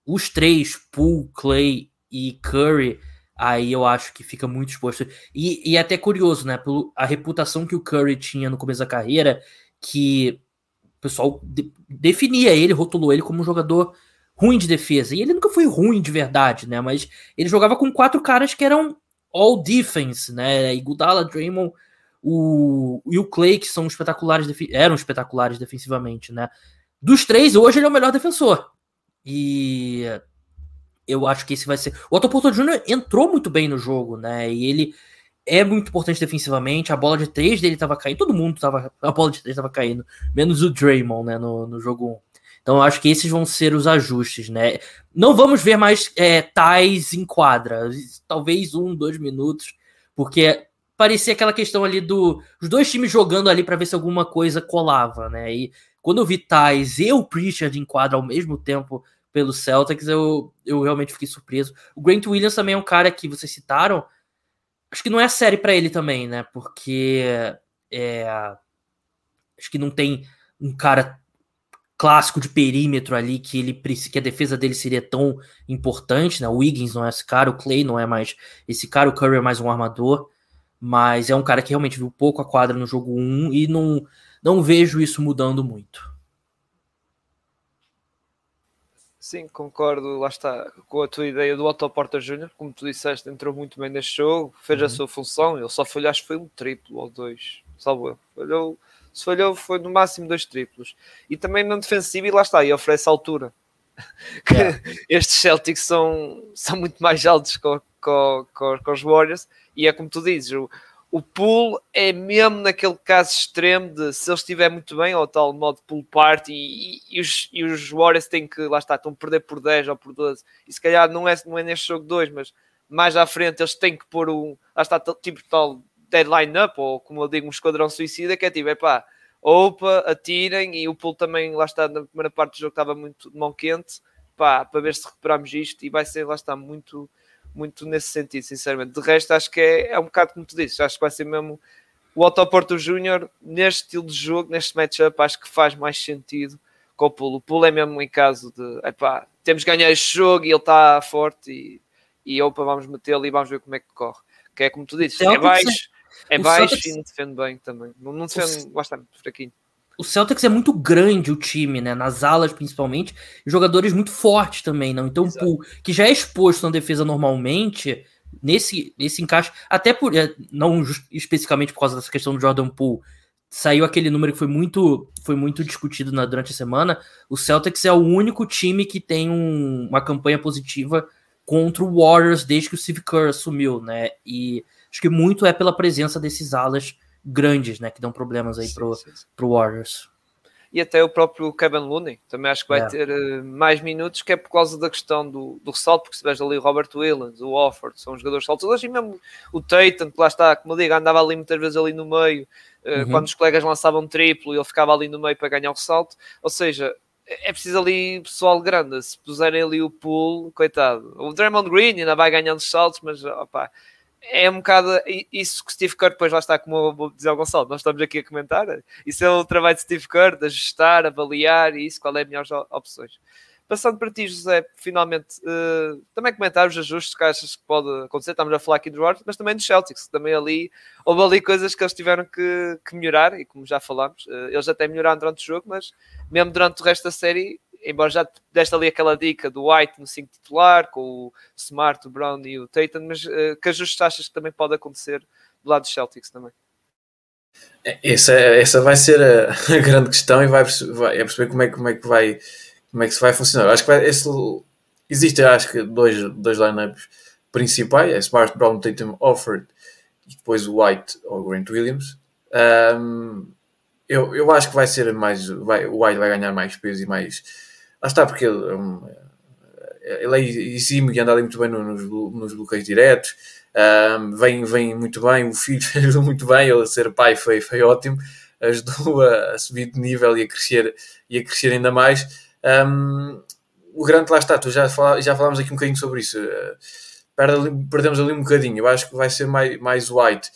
Os três, Poole, Clay e Curry, aí eu acho que fica muito exposto. E, e é até curioso, né? Pelo, a reputação que o Curry tinha no começo da carreira, que o pessoal de, definia ele, rotulou ele como um jogador ruim de defesa. E ele nunca foi ruim de verdade, né? Mas ele jogava com quatro caras que eram all defense, né? Iguodala, Draymond o, e o Clay, que são espetaculares, eram espetaculares defensivamente, né? Dos três, hoje ele é o melhor defensor. E eu acho que esse vai ser. O Otto Porto Jr. entrou muito bem no jogo, né? E ele é muito importante defensivamente. A bola de três dele tava caindo, todo mundo tava. A bola de três tava caindo, menos o Draymond, né? No, no jogo 1. Então acho que esses vão ser os ajustes, né? Não vamos ver mais é, tais em quadra, talvez um, dois minutos, porque parecia aquela questão ali do os dois times jogando ali para ver se alguma coisa colava, né? E quando eu vi Tais e o Pritchard em quadra ao mesmo tempo pelo Celtics, eu, eu realmente fiquei surpreso. O Grant Williams também é um cara que vocês citaram, acho que não é série para ele também, né? Porque é, acho que não tem um cara clássico de perímetro ali que ele que a defesa dele seria tão importante, né? O Wiggins não é esse cara, o Clay não é mais esse cara, o Curry é mais um armador, mas é um cara que realmente viu pouco a quadra no jogo 1 e não não vejo isso mudando muito. Sim, concordo, lá está, com a tua ideia do Otto Porter Jr., como tu disseste, entrou muito bem neste jogo, fez uhum. a sua função, ele só falhou, acho que foi um triplo ou dois, salvo falhou se falhou foi no máximo dois triplos. E também no defensivo, e lá está, e oferece altura. Yeah. Estes Celtics são, são muito mais altos com, com, com, com, os Warriors, e é como tu dizes, o, o pool é mesmo naquele caso extremo de se ele estiver muito bem, ou tal modo pool party, e, e, os, e os Warriors têm que, lá está, estão a perder por 10 ou por 12, e se calhar não é, não é neste jogo 2, mas mais à frente eles têm que pôr um, lá está, tipo tal deadline up, ou como eu digo, um esquadrão suicida, que é tipo, é pá, Opa, atirem e o pulo também, lá está, na primeira parte do jogo estava muito de mão quente, pá, para ver se recuperamos isto e vai ser, lá está, muito, muito nesse sentido, sinceramente. De resto, acho que é, é um bocado como tu disse, acho que vai ser mesmo o Autoporto Júnior neste estilo de jogo, neste matchup, acho que faz mais sentido com o pulo. O pulo é mesmo em caso de, epá, temos que ganhar este jogo e ele está forte e, e opa, vamos metê-lo e vamos ver como é que corre. Que é como tu dizes, é baixo é o baixo Celtics... e não defende bem também. Não, não defende o... bastante, fraquinho. O Celtics é muito grande o time, né? Nas alas, principalmente, jogadores muito fortes também, não. Então, o que já é exposto na defesa normalmente, nesse, nesse encaixe, até por é, não especificamente por causa dessa questão do Jordan Poole, saiu aquele número que foi muito, foi muito discutido na, durante a semana. O Celtics é o único time que tem um, uma campanha positiva contra o Warriors desde que o Steve Kerr assumiu, né? E Acho que muito é pela presença desses alas grandes, né? Que dão problemas aí sim, pro, sim, sim. pro Warriors. E até o próprio Kevin Looney também acho que vai é. ter uh, mais minutos, que é por causa da questão do, do ressalto, porque se vês ali o Robert Williams, o Offord, são jogadores saltadores, e mesmo o Tatum, que lá está, como eu digo, andava ali muitas vezes ali no meio, uh, uhum. quando os colegas lançavam triplo, ele ficava ali no meio para ganhar o ressalto, ou seja, é preciso ali pessoal grande, se puserem ali o pool, coitado, o Draymond Green ainda vai ganhando saltos, mas opá, é um bocado isso que Steve Kerr depois lá está, como dizer ao Gonçalo, nós estamos aqui a comentar, isso é o trabalho de Steve Kerr, de ajustar, avaliar e isso, qual é as melhores opções. Passando para ti, José, finalmente, uh, também comentar os ajustes que achas que pode acontecer, estamos a falar aqui dos Warriors, mas também dos Celtics, também ali, houve ali coisas que eles tiveram que, que melhorar, e como já falámos, uh, eles até melhoraram durante o jogo, mas mesmo durante o resto da série, embora já deste ali aquela dica do White no 5 titular, com o Smart, o Brown e o Tatum, mas uh, que ajustes achas que também pode acontecer do lado dos Celtics também? É, essa, essa vai ser a, a grande questão e vai, vai é perceber como é, como é que vai como é que se vai funcionar. Acho que vai, esse, existe acho que dois, dois lineups principais, é Smart, Brown, Tatum, Offord e depois o White ou Grant Williams. Um, eu, eu acho que vai ser mais vai, o White vai ganhar mais peso e mais Lá está, porque ele, ele é exímio e anda ali muito bem nos, nos bloqueios diretos, um, vem, vem muito bem, o filho ajudou muito bem, ele a ser pai foi, foi ótimo, ajudou a, a, subir de nível e a crescer, e a crescer ainda mais. Um, o grande lá está, tu já, fala, já falámos aqui um bocadinho sobre isso. Uh, perde, perdemos ali um bocadinho. Eu acho que vai ser mais, mais white.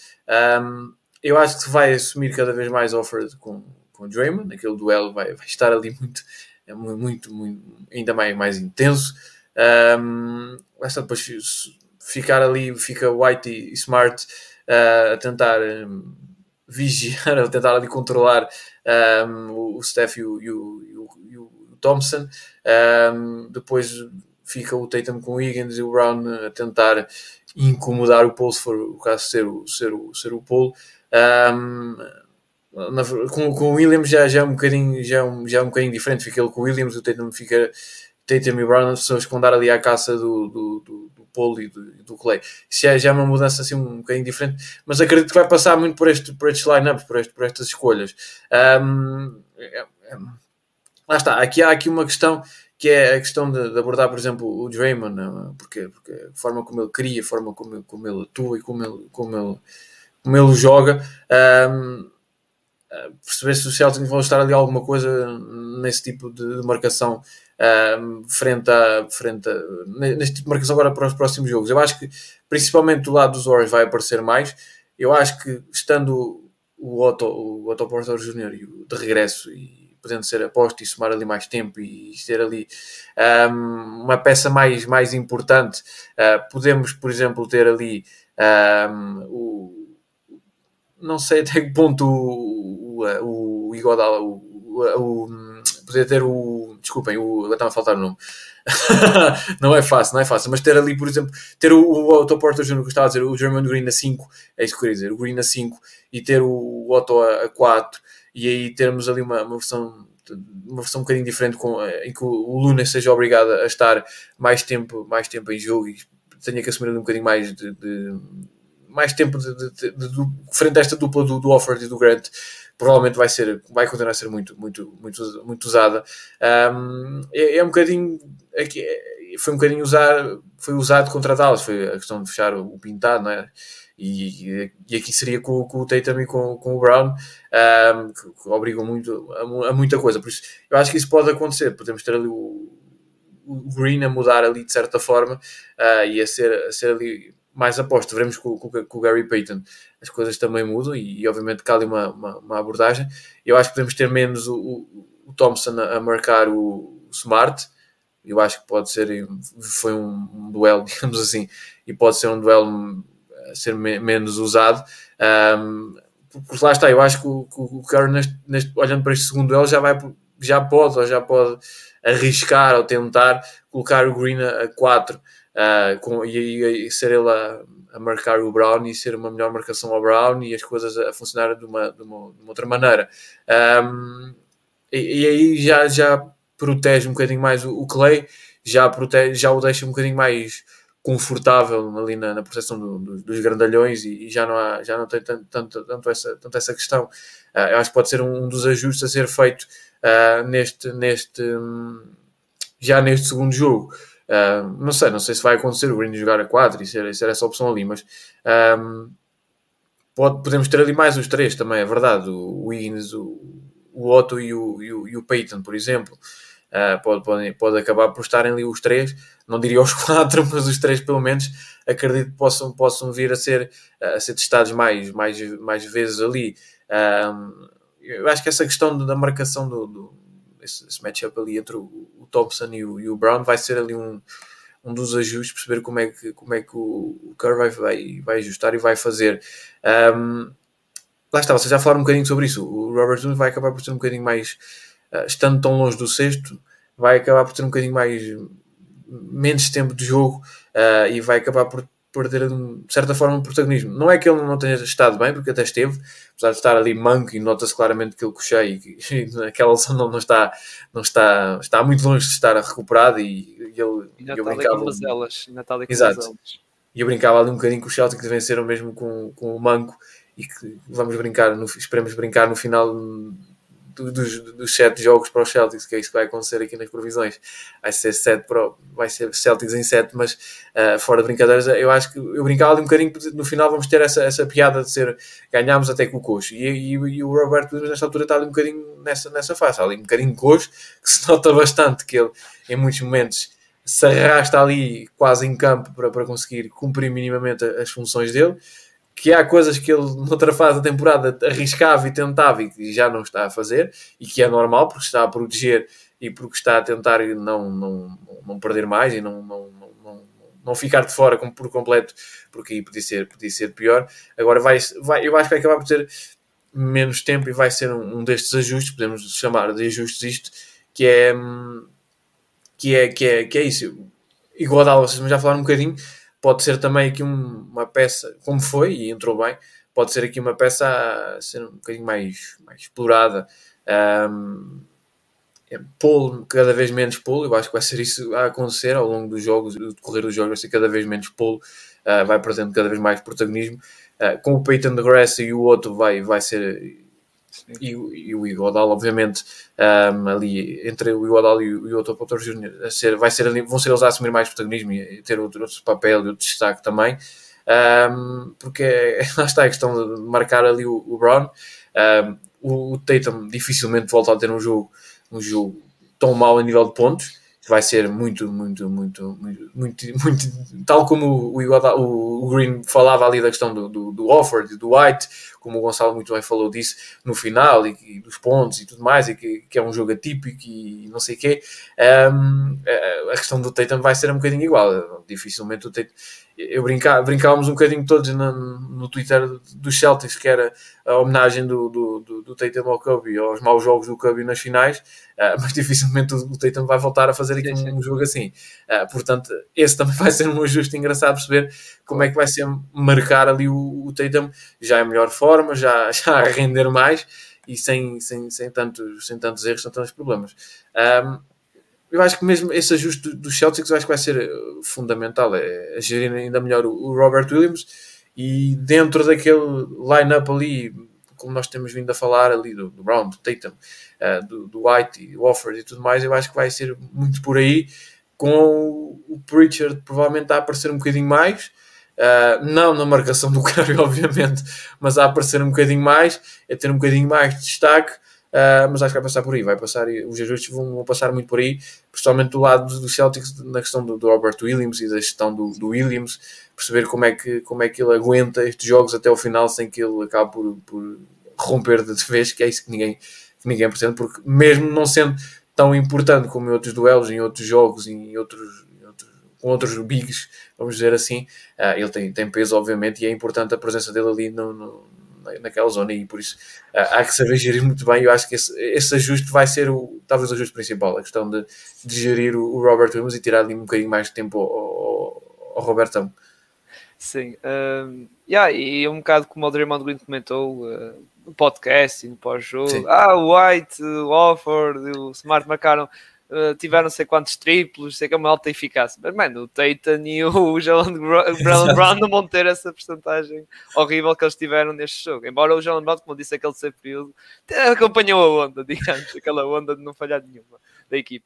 Um, eu acho que vai assumir cada vez mais offer com, com o Draymond. Naquele duelo vai, vai estar ali muito, é muito, muito ainda mais, mais intenso. Um, esta depois ficar ali, fica White e Smart uh, a tentar um, vigiar, a tentar ali controlar um, o Steph e o, e o, e o Thompson. depois fica o Tatum com o Higgins e o Brown a tentar incomodar o Paul, se for o caso ser o, ser o, ser o Paul. Um, na, com, com o Williams já, já, é um bocadinho, já, é um, já é um bocadinho diferente. Fica ele com o Williams, o Tatum fica. Tatum e Brown, as pessoas que vão dar ali à caça do, do, do, do Paul e do, do Clay. Isso já, já é uma mudança assim um bocadinho diferente, mas acredito que vai passar muito por, este, por estes line-ups, por, este, por estas escolhas. Um, é, é, lá está, aqui há aqui uma questão que é a questão de, de abordar, por exemplo, o Draymond, é? porque, porque a forma como ele cria, a forma como, como ele atua e como ele, como ele, como ele joga. Um, perceber se os Celtics vão estar ali alguma coisa nesse tipo de marcação uh, frente a frente a, neste tipo de marcação agora para os próximos jogos. Eu acho que principalmente do lado dos Warriors vai aparecer mais. Eu acho que estando o Otto, o Otto Porter Jr. de regresso e podendo ser aposto e somar ali mais tempo e ter ali um, uma peça mais, mais importante, uh, podemos, por exemplo, ter ali um, o não sei até que ponto o, o Igodala, o, o, o, poder ter o. Desculpem, o, estava a faltar o nome. não é fácil, não é fácil, mas ter ali, por exemplo, ter o, o Otto Porter Jr. que estava a dizer, o German Green a 5, é isso que eu queria dizer, o Green a 5 e ter o Otto a, a 4 e aí termos ali uma, uma versão uma versão um bocadinho diferente com, eh, em que o Luna seja obrigado a estar mais tempo, mais tempo em jogo e tenha que assumir um bocadinho mais de, de mais tempo de, de, de, frente a esta dupla do, do Offord e do Grant provavelmente vai ser vai continuar a ser muito muito muito muito usada um, é, é, um bocadinho aqui é, foi um bocadinho usar foi usado contra Dallas foi a questão de fechar o pintado não é E, e aqui seria com, com o Tatum e com, com o Brown, um, que, que, obrigam muito a, a, muita coisa. Por isso, eu acho que isso pode acontecer. Podemos ter ali o, o Green a mudar ali de certa forma uh, e a ser, a ser ali mais aposto. Veremos com, com, com, o Gary Payton as coisas também mudam e, e obviamente cá ali uma, uma, uma, abordagem. Eu acho que podemos ter menos o, o, o Thompson a, a, marcar o, o Smart. Eu acho que pode ser, foi um, um, duelo, digamos assim, e pode ser um duelo a ser me, menos usado. Um, porque lá está, eu acho que o, o Curry, neste, neste, olhando para este segundo duelo, já, vai, já pode, ou já pode arriscar ou tentar colocar o Green a 4 uh, com, e, e, ser ele a, a, marcar o Brown e ser uma melhor marcação ao Brown e as coisas a funcionar de uma, de uma, de uma outra maneira. Um, e, e, aí já, já protege um bocadinho mais o, o Clay, já, protege, já o deixa um bocadinho mais confortável ali na, na proteção do, do, dos grandalhões e, e, já não há, já não tem tanto, tanto, tanto, essa, tanto essa questão. Uh, eu acho que pode ser um, um dos ajustes a ser feito uh, neste, neste, um, já neste segundo jogo. Uh, não sei, não sei se vai acontecer o Green jogar a 4 e ser, ser essa opção ali, mas um, pode, podemos ter ali mais os três também, é verdade. O Wiggins, o, o Otto e o, e o, e o Peyton, por exemplo. Uh, pode, pode, pode acabar por estarem ali os três, não diria os quatro, mas os três pelo menos, acredito que possam, possam vir a ser, a ser testados mais, mais, mais vezes ali. Eu acho que essa questão da marcação do, do esse, esse matchup ali entre o, o Thompson e o, e o, Brown vai ser ali um, um dos ajustes, perceber como é que, como é que o, o Kerr vai, vai, vai ajustar e vai fazer. Um, lá está, vocês já falaram um bocadinho sobre isso. O Robert Jones vai acabar por ser um bocadinho mais uh, estando tão longe do sexto, vai acabar por ter um bocadinho mais menos tempo de jogo uh, e vai acabar por perder de certa forma um protagonismo. Não é que ele não tenha estado bem, porque até esteve, apesar de estar ali manco e nota-se claramente que ele cochei e, naquela lesão não, não, está, não está, está muito longe de estar recuperado e, e ele e eu brincava, com elas, Exato. E eu brincava ali um bocadinho com o Celtic que venceram mesmo com, com o manco e que vamos brincar, no, esperemos brincar no final dos, dos sete jogos para os Celtics, que é isso que vai acontecer aqui nas provisões. Vai ser sete para, vai ser Celtics em sete, mas uh, fora de brincadeiras, eu acho que eu brincava ali um bocadinho, no final vamos ter essa, essa piada de ser ganhámos até com o coxo. E, e, e o Roberto nesta altura está ali um bocadinho nessa, nessa fase, ali um bocadinho coxo, que se nota bastante que ele em muitos momentos se arrasta ali quase em campo para, para conseguir cumprir minimamente as funções dele que há coisas que ele noutra fase da temporada arriscava e tentava e já não está a fazer e que é normal porque está a proteger e porque está a tentar não, não, não perder mais e não, não, não, não ficar de fora por completo porque aí podia ser, podia ser pior. Agora vai, vai, eu acho que vai acabar por ter menos tempo e vai ser um, um destes ajustes, podemos chamar de ajustes isto, que é que é, que é, que é isso. Igual a vocês já falaram um bocadinho pode ser também aqui um, uma peça, como foi e entrou bem, pode ser aqui uma peça a ser um bocadinho mais, mais explorada. Um, é pull, cada vez menos pull, eu acho que vai ser isso a acontecer ao longo dos jogos, do decorrer dos jogos, vai ser cada vez menos pull, uh, vai perdendo cada vez mais protagonismo. Uh, com o Peyton de Graça e o outro vai, vai ser e, e, o Iguodala, obviamente, um, ali entre o Iguodala e o, e o Otto Potter Jr. Ser, vai ser vão ser eles a assumir mais protagonismo e ter outro, outro papel e outro destaque também, um, porque lá está a questão de marcar ali o, o Brown. Um, o, o Tatum dificilmente volta a ter um jogo, um jogo tão mau a nível de pontos vai ser muito, muito, muito, muito, muito, muito tal como o, o, Green falava ali da questão do, do, do Offord e do White, como o Gonçalo muito bem falou disso no final, e, e dos pontos e tudo mais, e que, que, é um jogo atípico e não sei o quê, um, a questão do Tatum vai ser um bocadinho igual. Dificilmente o Tatum eu brincava, brincávamos um bocadinho todos no, no Twitter dos Celtics, que era a homenagem do, do, do, do Tatum ao Kobe, aos maus jogos do Kobe nas finais, uh, mas dificilmente o, o Tatum vai voltar a fazer aqui um, um jogo assim. Uh, portanto, esse também vai ser um ajuste engraçado perceber como é que vai ser marcar ali o, o Tatum já em melhor forma, já, já a render mais e sem, sem, sem, tantos, sem tantos erros, sem tantos problemas. Um, eu acho que mesmo esse ajuste dos Celtics eu acho que vai ser eh, fundamental. É, é gerir ainda melhor o Robert Williams e dentro daquele line-up ali, como nós temos vindo a falar ali do, do Brown, do Tatum, uh, do, do, White, do Offord e tudo mais, eu acho que vai ser muito por aí. Com o Pritchard provavelmente a aparecer um bocadinho mais. Uh, não na marcação do Curry, obviamente, mas a aparecer um bocadinho mais, a ter um bocadinho mais de destaque. Uh, mas acho que vai passar por aí, vai passar, os ajustes vão, vão, passar muito por aí, principalmente do lado do Celtics, na questão do, do Robert Williams e da gestão do, do, Williams, perceber como é, que, como é que ele aguenta estes jogos até o final sem que ele acabe por, por romper de vez, que é isso que ninguém, que ninguém pretende, porque mesmo não sendo tão importante como em outros duelos, em outros jogos, em outros, em outros com outros bigs, vamos dizer assim, uh, ele tem, tem peso, obviamente, e é importante a presença dele ali no, no naquela zona e por isso uh, há que saber gerir muito bem. Eu acho que esse, esse ajuste vai ser o, talvez o ajuste principal, a questão de, de gerir o, o, Robert Williams e tirar ali um bocadinho mais de tempo ao, ao, ao Robertão. Sim, um, yeah, e um bocado como o Draymond Green comentou uh, no podcast e no pós-jogo, ah, o White, o Offord, o Smart marcaram Uh, tiveram não sei quantos triplos, sei que é uma alta eficácia. Mas, mano, o Tatum e o Jalen Brown não vão ter essa porcentagem horrível que eles tiveram neste jogo. Embora o Jalen Brown, como disse aquele período, acompanhou a onda, digamos, aquela onda de não falhar nenhuma da equipe.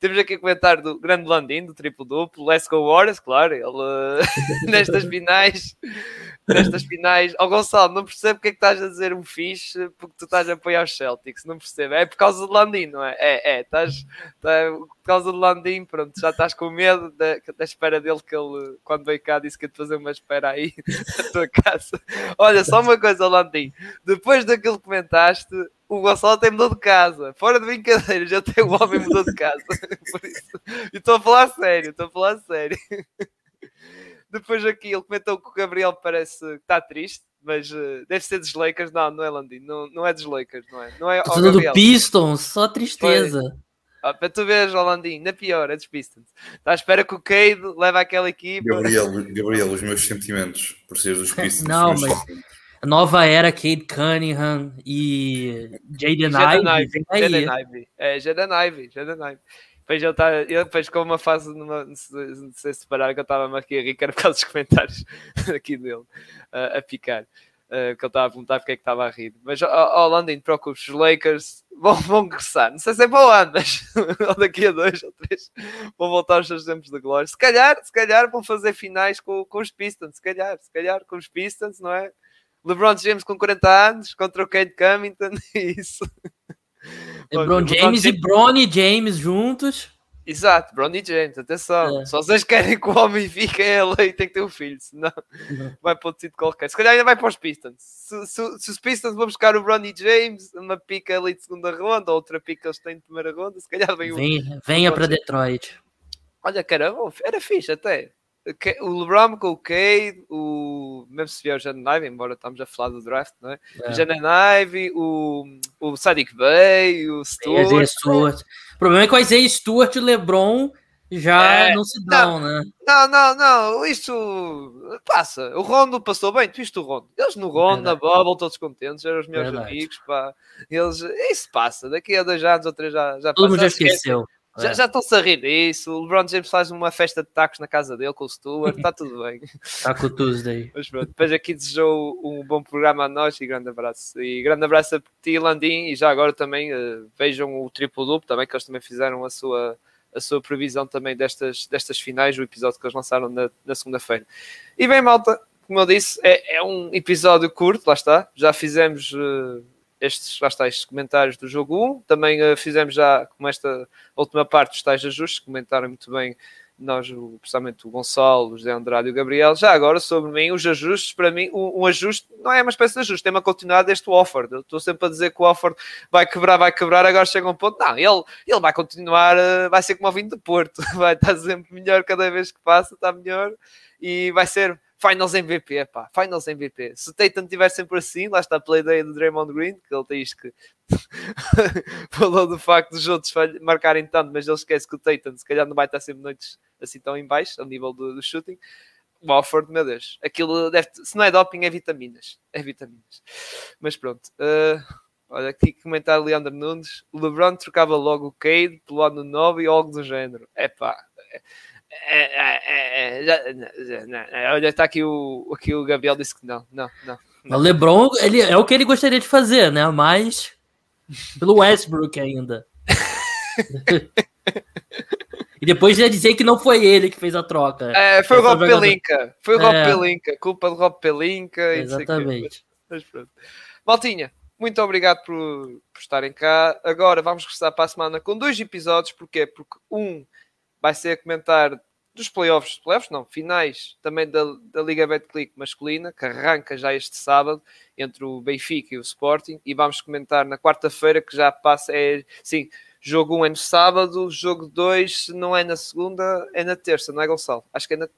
Temos aqui o comentário do grande Landim, do triplo duplo. Let's go Warriors, claro. Ele nestas finais, nestas finais. Ó oh, Gonçalo, não percebo porque é que estás a dizer um fixe porque tu estás a apoiar os Celtics. Não percebo. É por causa do Landim, não é? É, é. Estás, tá, por causa do Landim, pronto. Já estás com medo da, da espera dele que ele, quando veio cá, disse que ia te fazer uma espera aí na tua casa. Olha, só uma coisa, Landim. Depois daquilo que comentaste, o Gonçalo até mudou de casa. Fora de brincadeira, já tem o homem mudou de casa. Por isso, estou a falar sério, estou a falar sério. Depois aqui ele comentou que o Gabriel parece que está triste, mas uh, deve ser dos Lakers. Não, não é Landim, não, não é dos Lakers, não é? Não é Tudo do Pistons, só tristeza. Ah, para tu veres, Landim, na pior, é dos Pistons. Está à espera que o Cade leve aquela equipa. Gabriel, Gabriel, os meus sentimentos por ser dos Pistons. Não, mas a nova era Cade Cunningham e Jaden Ivey. Jaden Ivey. É, Jaden Ivey. Jaden Ivey. Depois ele, tá, ele depois com uma fase, numa, não sei se separar, que eu estava aqui a rir, era por causa dos comentários aqui dele, uh, a picar. Uh, que ele estava a perguntar porque é que estava a rir. Mas, ó, oh, London, preocupe os Lakers vão, vão regressar. Não sei se é para o ano, mas daqui a dois ou três vão voltar aos seus tempos de glória. Se calhar, se calhar vão fazer finais com, com os Pistons, se calhar, se calhar com os Pistons, não é? LeBron James com 40 anos contra o Kate Cummington, isso. LeBron James e Bronny James juntos. Exato, Bronny James, atenção. É. Só vocês querem que o homem fique ele e tem que ter um filho, senão uhum. vai para outro sítio qualquer. Se calhar ainda vai para os Pistons. Se, se, se os Pistons vão buscar o Bronny James, uma pica ali de segunda ronda, outra pica eles têm de primeira ronda, se calhar vem o. venha para Detroit. Olha, caramba, era fixe até o LeBron com o Cade, o mesmo se vier o Jaden Ivey, embora estamos a falar do draft, não é? é. O Jaden Ivey, o, o Sadiq Bey, o Stuart. Stuart. O problema é que o Isaiah Stuart e o LeBron já é, não se dão, não, né? Não, não, não, isto passa. O Rondo passou bem, tu viste o Rondo. Eles no Rondo, na Bubble, todos contentes, eram os meus Verdade. amigos, pá. Eles, isso passa, daqui a dois anos ou três já, já Todo mundo já esqueceu. Já, é. já estão-se a rir disso. O LeBron James faz uma festa de tacos na casa dele com o Stuart, está tudo bem. Está com o Tuesday. Mas pronto, depois aqui desejou um bom programa a nós e grande abraço. E grande abraço a ti, Landim, e já agora também uh, vejam o triplo duplo também, que eles também fizeram a sua, a sua previsão também destas, destas finais, o episódio que eles lançaram na, na segunda-feira. E bem, malta, como eu disse, é, é um episódio curto, lá está. Já fizemos. Uh, estes, lá está, estes comentários do jogo 1. Também uh, fizemos já, como esta última parte, os tais ajustes, comentaram muito bem nós, principalmente o Gonçalo, o José Andrade e o Gabriel. Já agora, sobre mim, os ajustes, para mim, um, um ajuste não é uma espécie de ajuste, é uma continuidade deste offer. Eu estou sempre a dizer que o offer vai quebrar, vai quebrar, agora chega um ponto. Não, ele, ele vai continuar, uh, vai ser como o vinho de Porto, vai estar sempre melhor cada vez que passa, está melhor e vai ser Finals MVP, pá, Finals MVP. Se o Tatum estiver sempre assim, lá está a play day do Draymond Green, que ele isto que falou do facto dos outros marcarem tanto, mas ele esquece que o Tatum se calhar não vai estar sempre noites assim tão em baixo, ao nível do, do shooting. O Alford, meu Deus, aquilo deve, se não é doping, é vitaminas. É vitaminas. Mas pronto. Uh, olha aqui comentário Leandro Nunes. LeBron trocava logo o Cade pelo ano novo e algo do género. É pá. É, é, é, olha, está aqui o, aqui o Gabriel disse que não, não, não. O LeBron ele, é o que ele gostaria de fazer, né? Mas pelo Westbrook ainda. E depois ia dizer que não foi ele que fez a troca. É, foi o Rob jogador... Pelinka. Foi o Rob É. Pelinka. Culpa do Rob Pelinka. Exatamente. Mas. Maltinha, muito obrigado por, por estarem cá. Agora vamos regressar para a semana com dois episódios. Porquê? Porque um vai ser a comentar dos playoffs, playoffs não, finais também da, da Liga Betclic masculina, que arranca já este sábado entre o Benfica e o Sporting. E vamos comentar na quarta-feira, que já passa, é, sim, jogo 1 um é no sábado, jogo 2, se não é na segunda, é na terça, não é Gonçalo? Acho que é na...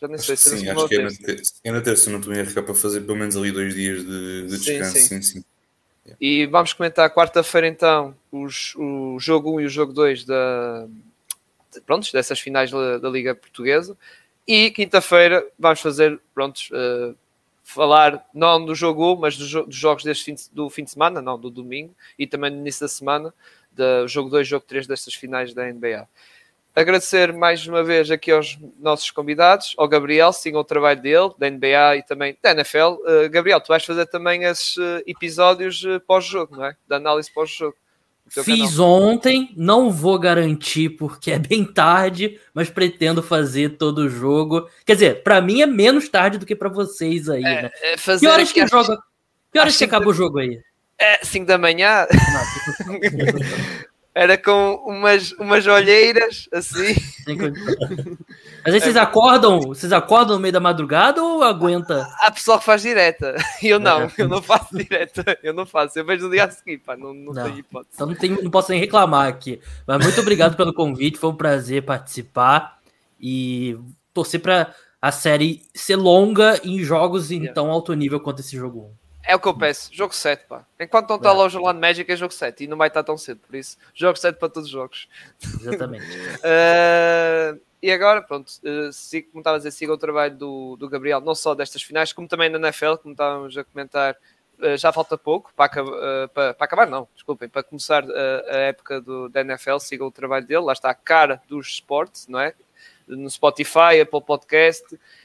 Já nem Acho sei se é sim, acho que é na, terça. é na terça, não estou a errar para fazer pelo menos ali dois dias de, de Sim, descanso. sim. Sim, sim. E vamos comentar quarta-feira então os, o jogo 1 e o jogo 2 da, prontos, dessas finais da, da Liga Portuguesa. E quinta-feira vamos fazer, prontos, eh, falar não do jogo 1, mas do dos jogos deste fim de, do fim de semana, não, do domingo, e também no início da semana, do jogo 2 e jogo 3 destas finais da NBA. Agradecer mais uma vez aqui aos nossos convidados, ao Gabriel, sigam o trabalho dele, da NBA e também da NFL. Uh, Gabriel, tu vais fazer também esses uh, episódios uh, pós-jogo, não é? Da análise pós-jogo. Fiz canal. ontem, não vou garantir porque é bem tarde, mas pretendo fazer todo o jogo. Quer dizer, pra mim é menos tarde do que pra vocês aí, né? É, Que horas que às- joga? Que horas que acaba o jogo aí? É, 5 da manhã, Não, era com umas, umas olheiras, assim. Mas aí vocês acordam, vocês acordam no meio da madrugada ou aguenta? Há pessoal que faz direta. Eu não, eu não faço direta. Eu não faço, eu vejo no dia a seguir, pá, não, não, Não. tenho hipótese. Então não, tem, não posso nem reclamar aqui. Mas muito obrigado pelo convite, foi um prazer participar e torcer pra a série ser longa em jogos em Yeah. tão alto nível quanto esse jogo 1. É o que eu peço, jogo 7, pá. Enquanto não está É. lá o Orlando Magic, é jogo 7 e não vai estar tão cedo, por isso, jogo 7 para todos os jogos. Exatamente. Uh, e agora, pronto, uh, se, como estava a dizer, siga o trabalho do, do Gabriel, não só destas finais, como também na NFL, como estávamos a comentar, uh, já falta pouco para, para, para acabar, não, desculpem, para começar a época do, da NFL, siga o trabalho dele, lá está a cara dos esportes, não é? No Spotify, Apple Podcast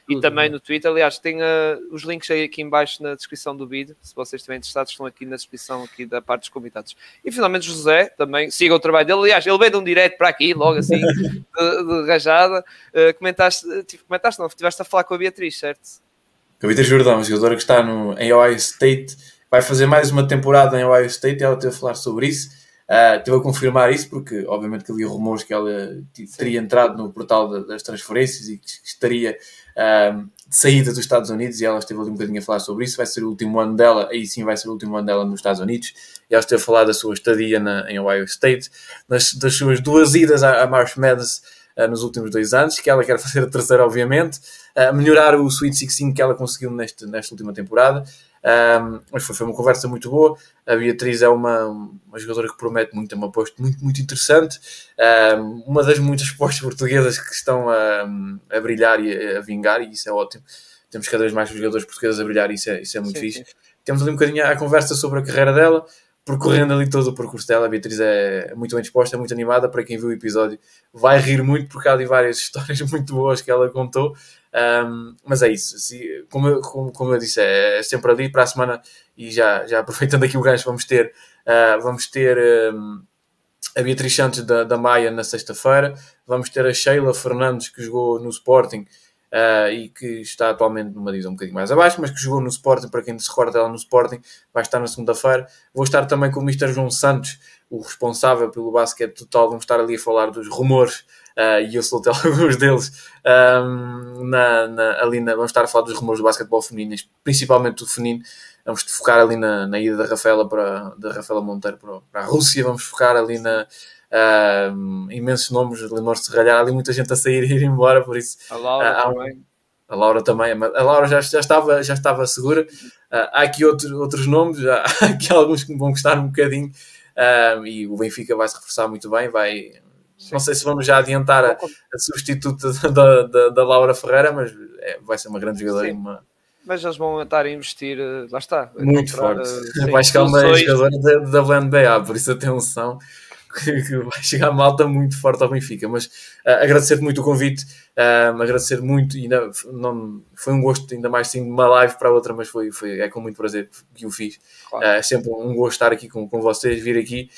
e Tudo, também né? no Twitter. Aliás, tem uh, os links aí aqui em baixo na descrição do vídeo. Se vocês estiverem interessados, estão aqui na descrição aqui da parte dos convidados. E finalmente José, também siga o trabalho dele. Aliás, ele veio de um direto para aqui, logo assim, de, de rajada. Uh, comentaste, tive- comentaste, não, estiveste a falar com a Beatriz, certo? Cavita Jordão, jogadora que está no, em Ohio State, vai fazer mais uma temporada em Ohio State e ela teve a falar sobre isso. Uh, teve a confirmar isso porque, obviamente, que havia rumores que ela teria entrado no portal da- das transferências e que estaria um, de saída dos Estados Unidos e ela esteve ali um bocadinho a falar sobre isso. Vai ser o último ano dela, aí sim vai ser o último ano dela nos Estados Unidos. E ela esteve a falar da sua estadia na, em Ohio State, das, das suas duas idas à, à March Madness uh, nos últimos dois anos, que ela quer fazer a terceira, obviamente, uh, melhorar o Sweet 16 que ela conseguiu neste, nesta última temporada. Um, mas foi, foi uma conversa muito boa. A Beatriz é uma, uma jogadora que promete muito, é uma aposta muito, muito interessante. Um, uma das muitas postas portuguesas que estão a, a brilhar e a, a vingar, e isso é ótimo. Temos cada vez mais jogadores portugueses a brilhar, e isso é, isso é muito Sim, fixe. Temos ali um bocadinho a conversa sobre a carreira dela, percorrendo ali todo o percurso dela. A Beatriz é muito bem disposta, é muito animada. Para quem viu o episódio, vai rir muito, porque há ali várias histórias muito boas que ela contou. Um, mas é isso, Se- como, eu, como, como eu disse, é sempre ali para a semana. E já, já aproveitando aqui o gancho, vamos ter, uh, vamos ter um, a Beatriz Santos da, da Maia na sexta-feira. Vamos ter a Sheila Fernandes, que jogou no Sporting uh, e que está atualmente numa divisão um bocadinho mais abaixo, mas que jogou no Sporting. Para quem se recorda dela no Sporting, vai estar na segunda-feira. Vou estar também com o Mr. João Santos, o responsável pelo basquete total. Vamos estar ali a falar dos rumores. Uh, e eu soltei alguns deles um, na, na- ali na, vamos estar a falar dos rumores do basquetebol feminino, principalmente do feminino. Vamos focar ali na, na ida da Rafaela para da Rafaela Monteiro para, para a Rússia. Vamos focar ali na um, imensos nomes, Leonor Serralhar, ali muita gente a sair e ir embora, por isso A Laura um- também. a Laura também, a Laura já, já, estava, já estava segura. Ah, há aqui outro, outros nomes, há aqui alguns que me vão gostar um bocadinho. E o Benfica vai se reforçar muito bem. Vai, não sei se vamos já adiantar a, a substituta da, da, da Laura Ferreira, mas é, vai ser uma grande jogadora Sim. uma, Mas eles vão estar a investir, eh, lá está. muito forte. eh, sim, vai chegar uma jogadora da, da WNBA, por isso atenção. Que que vai chegar malta muito forte ao Benfica, mas ah, agradecer muito o convite, ah, agradecer muito, e ainda, não, foi um gosto, ainda mais sim, de uma live para outra, mas foi, foi, é com muito prazer que o fiz. Claro. Ah, é sempre um gosto estar aqui com, com vocês, vir aqui.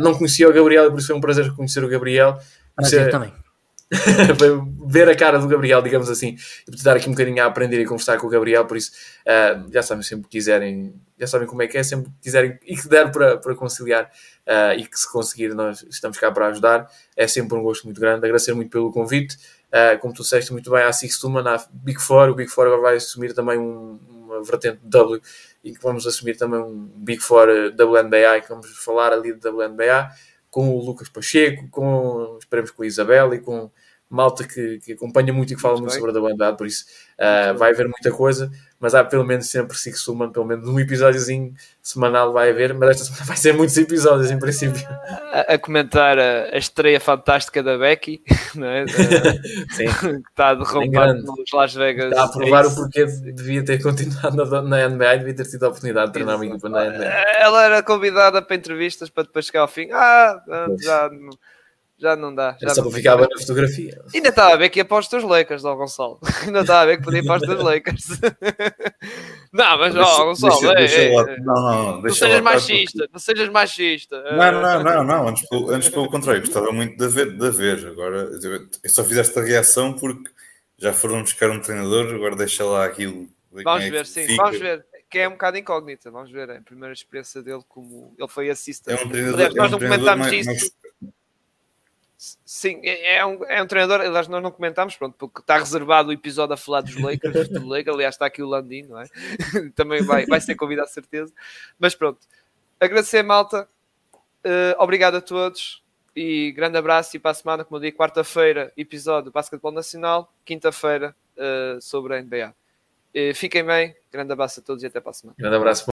Não conhecia o Gabriel, por isso foi um prazer conhecer o Gabriel. Prazer Conhecer- também. ver a cara do Gabriel, digamos assim, e estar aqui um bocadinho a aprender e conversar com o Gabriel, por isso uh, já sabem sempre que quiserem, já sabem como é que é, sempre que quiserem e que der para, para conciliar uh, e que se conseguir nós estamos cá para ajudar, é sempre um gosto muito grande, agradecer muito pelo convite, uh, como tu disseste muito bem, à Six Tuman, à Big Four, o Big Four agora vai assumir também um, uma vertente W e que vamos assumir também um Big Four WNBA e que vamos falar ali de WNBA com o Lucas Pacheco, com, esperemos com a Isabel e com malta que, que acompanha muito e que fala muito, muito sobre a WNBA, por isso uh, vai haver muita coisa, mas há pelo menos sempre Six Suman, pelo menos um episódiozinho semanal vai haver, mas esta semana vai ser muitos episódios em princípio. A, a comentar a, a, estreia fantástica da Becky, não é? Sim. que está a derrumbar nos Las Vegas. Está a provar o porquê devia ter continuado na, na NBA e devia ter tido a oportunidade de treinar uma equipa na NBA. Ela era convidada para entrevistas para depois chegar ao fim. Ah, já já não dá. Já só não bem na fotografia. Ainda estava a ver que ia para os teus Lakers, ó Gonçalo. Ainda estava a ver que podia ir para os teus Lakers. não, mas ó, Gonçalo, deixa, deixa é, é, não, não, não sejas machista, porque... não sejas machista. Não, não, não, não, antes, pelo, antes pelo contrário, gostava muito de ver, de ver. Agora, eu só fiz esta reação porque já foram buscar um treinador, agora deixa lá aquilo. Vamos é ver, sim, fica. vamos ver que é um bocado incógnita. Vamos ver a primeira experiência dele como ele foi assistente. É um treinador, Aliás, nós é um não comentámos mais, isso. Mais, Sim, é, é um, é um treinador, aliás, nós não comentámos, pronto, porque está reservado o episódio a falar dos Lakers, do Lakers, aliás, está aqui o Landino, não é? Também vai, vai ser convidado, certeza. Mas pronto, agradecer, malta, uh, obrigado a todos e grande abraço. E para a semana, como eu digo, quarta-feira, episódio do Basquetebol Nacional, quinta-feira, uh, sobre a NBA. Uh, fiquem bem, grande abraço a todos e até para a semana. Grande abraço.